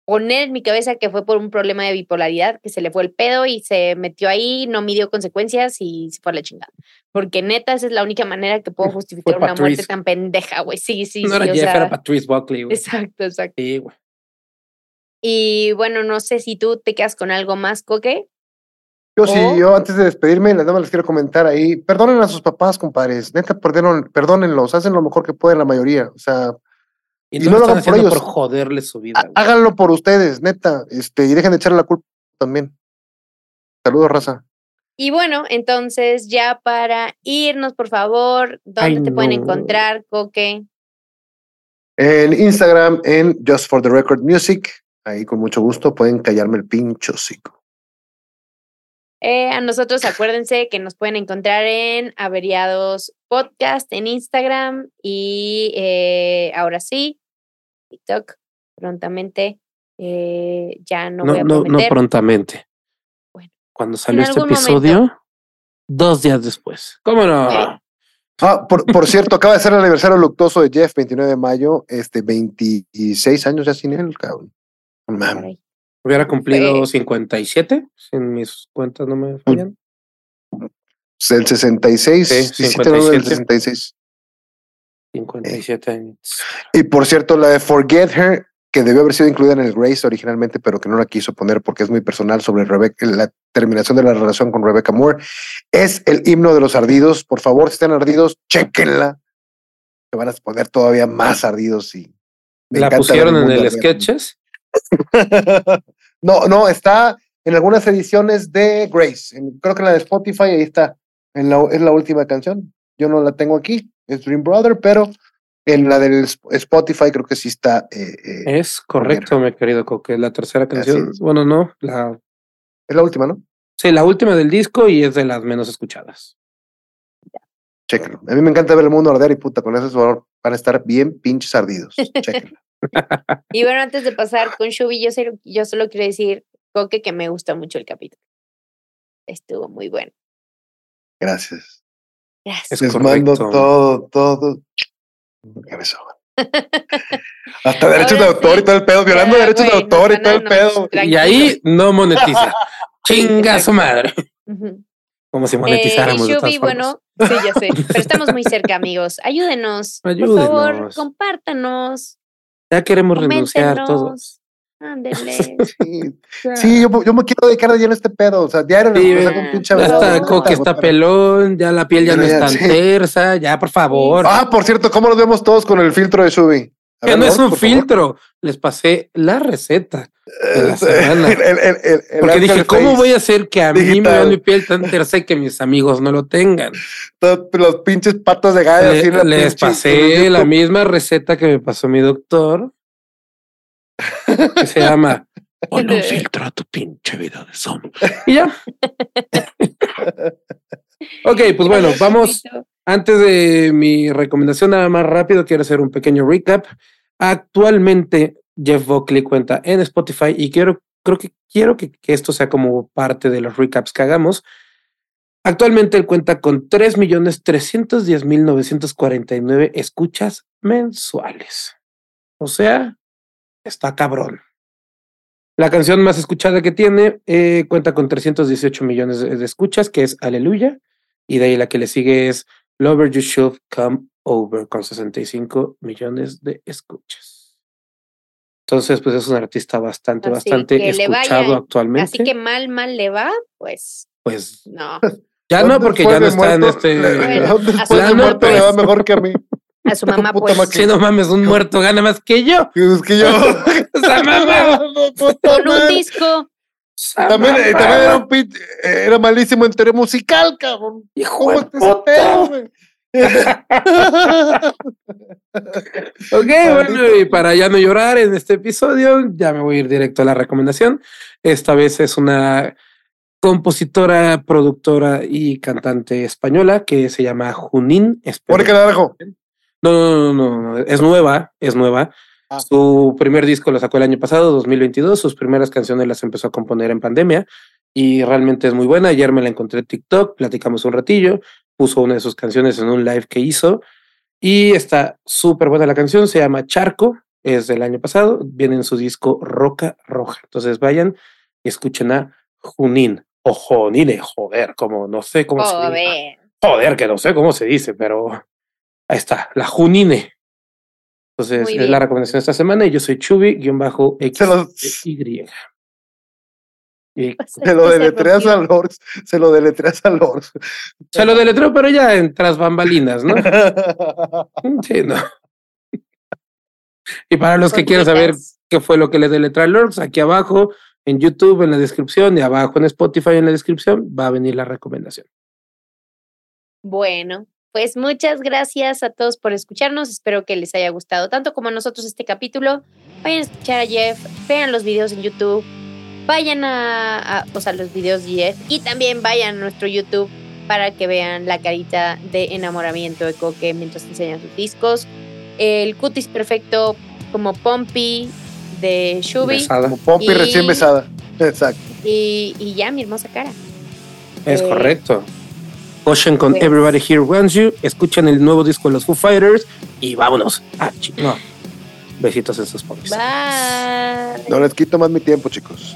poner en mi cabeza que fue por un problema de bipolaridad, que se le fue el pedo y se metió ahí, no midió consecuencias y se fue a la chingada. Porque neta, esa es la única manera que puedo justificar una muerte tan pendeja, güey. Sí, sí, no sí. era Jeff, era Patrice Buckley, güey. Exacto, exacto. Sí, güey. Y bueno, no sé si tú te quedas con algo más, Coque. Yo sí, yo antes de despedirme, las damas les quiero comentar ahí, perdonen a sus papás, compadres, neta, perdonen, perdónenlos, hacen lo mejor que pueden la mayoría, o sea, y, no, lo hagan por ellos. por joderles su vida. Háganlo por ustedes, neta, este, y dejen de echarle la culpa también. Saludos, raza. Y bueno, entonces ya para irnos, por favor, ¿dónde te pueden encontrar, Coque? En Instagram, en Just for the Record Music, Ahí con mucho gusto pueden callarme el pincho cico. Eh, a nosotros acuérdense que nos pueden encontrar en Averiados Podcast en Instagram y eh, ahora sí, TikTok prontamente. Eh, ya no, voy a no, no prontamente. Bueno, cuando salió este episodio, dos días después. ¿Cómo no? Ah, por, por cierto, acaba de ser el aniversario luctuoso de Jeff, 29 de mayo, este 26 años ya sin él, cabrón. Hubiera cumplido 57, si mis cuentas no me fallan. El 66. Sí, 57. El 66. 57 años. Y por cierto, la de Forget Her, que debió haber sido incluida en el Grace originalmente, pero que no la quiso poner porque es muy personal sobre Rebecca, la terminación de la relación con Rebecca Moore, es el himno de los ardidos. Por favor, si están ardidos, chequenla. Que van a poner todavía más ardidos y. ¿La pusieron en el sketches? no, no, está en algunas ediciones de Grace. creo que en la de Spotify ahí está. En la, es la última canción. Yo no la tengo aquí, es Dream Brother, pero en la del Spotify creo que sí está. Eh, eh, es correcto, mi querido Coque. La tercera canción, bueno, no, la Es la última, ¿no? Sí, la última del disco y es de las menos escuchadas. Chéquenlo. A mí me encanta ver el mundo arder y puta, con ese sabor van a estar bien pinches ardidos. Chéquenlo. Y bueno, antes de pasar con Shubi, yo, solo- yo solo quiero decir, Coque, que me gusta mucho el capítulo. Estuvo muy bueno. Gracias. Gracias. Es Les mando todo, todo. Hasta derechos de autor y todo el pedo, violando Ya, derechos de autor y todo el pedo. Y ahí no monetiza. Chinga su madre. Como si Eh, y monetizáramos. todas Shubi, bueno, sí, ya sé, pero estamos muy cerca, amigos. Ayúdenos. Por favor, compártanos. Ya queremos renunciar todos. Ándele. Sí, sí, yo, yo me quiero dedicar de lleno a este pedo. O sea, diario Sí, me un pinche Ya está. Coque está pelón, ya la piel ya no Ya, es tan sí. tersa, ya por favor. Ah, por cierto, ¿cómo nos vemos todos con el filtro de Shubi? Que no es un favor. filtro, les pasé la receta. De la semana. el- el- el- el- el Porque dije, ¿cómo voy a hacer que a mí me vean mi piel tan tersa y que mis amigos no lo tengan? Los pinches patas de gallo. Le- les pasé la misma receta que me pasó mi doctor, que se llama Ponle un filtro a tu pinche vida de zombie. Y ya. ok, pues bueno, vamos. Antes de mi recomendación, nada más rápido, quiero hacer un pequeño recap. Actualmente, Jeff Buckley cuenta en Spotify y quiero, creo que quiero que, esto sea como parte de los recaps que hagamos. Actualmente él cuenta con 3.310.949 escuchas mensuales. O sea, está cabrón. La canción más escuchada que tiene eh, cuenta con 318 millones de, de escuchas, que es Aleluya. Y de ahí la que le sigue es Lover You Should Come Over, con 65 millones de escuchas. Entonces, pues es un artista bastante, Así bastante escuchado vaya. actualmente. Así que mal, mal le va, pues pues no. ya no, ¿Dónde porque ya no está en este. Le- Bueno, a su muerto mamá, le va pues. mejor que a mí. A su mamá, Puta pues. Si no mames, un muerto gana más que yo. Es que yo. Esa mamá. Puta Con un disco. También, eh, mamá. también era un pit, eh, era malísimo en teoría musical, cabrón. Hijo ¿Cómo de puta. Ok, bueno, y para ya no llorar en este episodio, ya me voy a ir directo a la recomendación. Esta vez es una compositora, productora y cantante española que se llama Junín. Espero- Mónica Naranjo. No, no, no, no, no, es nueva, es nueva. Ah. Su primer disco lo sacó el año pasado, 2022. Sus primeras canciones las empezó a componer en pandemia y realmente es muy buena. Ayer me la encontré en TikTok, platicamos un ratillo, puso una de sus canciones en un live que hizo y está súper buena la canción. Se llama Charco, es del año pasado, viene en su disco Roca Roja. Entonces vayan y escuchen a Junín o Jonine, joder, como no sé cómo se dice. Joder. Joder, que no sé cómo se dice, pero ahí está, la Junine. Entonces, es la recomendación de esta semana y yo soy Chubi-X. Se lo, Y. Y se lo deletreas a Lords. Se lo deletreas a Lords. se lo deletreo, pero ya en tras bambalinas, ¿no? Sí, no. Y para los que quieran saber qué fue lo que le deletré a Lords, aquí abajo en YouTube, en la descripción, y abajo en Spotify, en la descripción, va a venir la recomendación. Bueno, pues muchas gracias a todos por escucharnos. Espero que les haya gustado tanto como a nosotros este capítulo. Vayan a escuchar a Jeff, vean los videos en YouTube, vayan a, a o sea, los videos de Jeff y también vayan a nuestro YouTube para que vean la carita de enamoramiento de Coque mientras enseñan sus discos. El cutis perfecto como Pompey de Shubi Besada. Como Pompi Y- recién besada. Exacto. y, y ya mi hermosa cara. Es Eh, correcto. Ocean con pues- Everybody Here Wants You. Escuchen el nuevo disco de los Foo Fighters y vámonos. Ah, no. Besitos en sus pompis. Bye. No les quito más mi tiempo, chicos.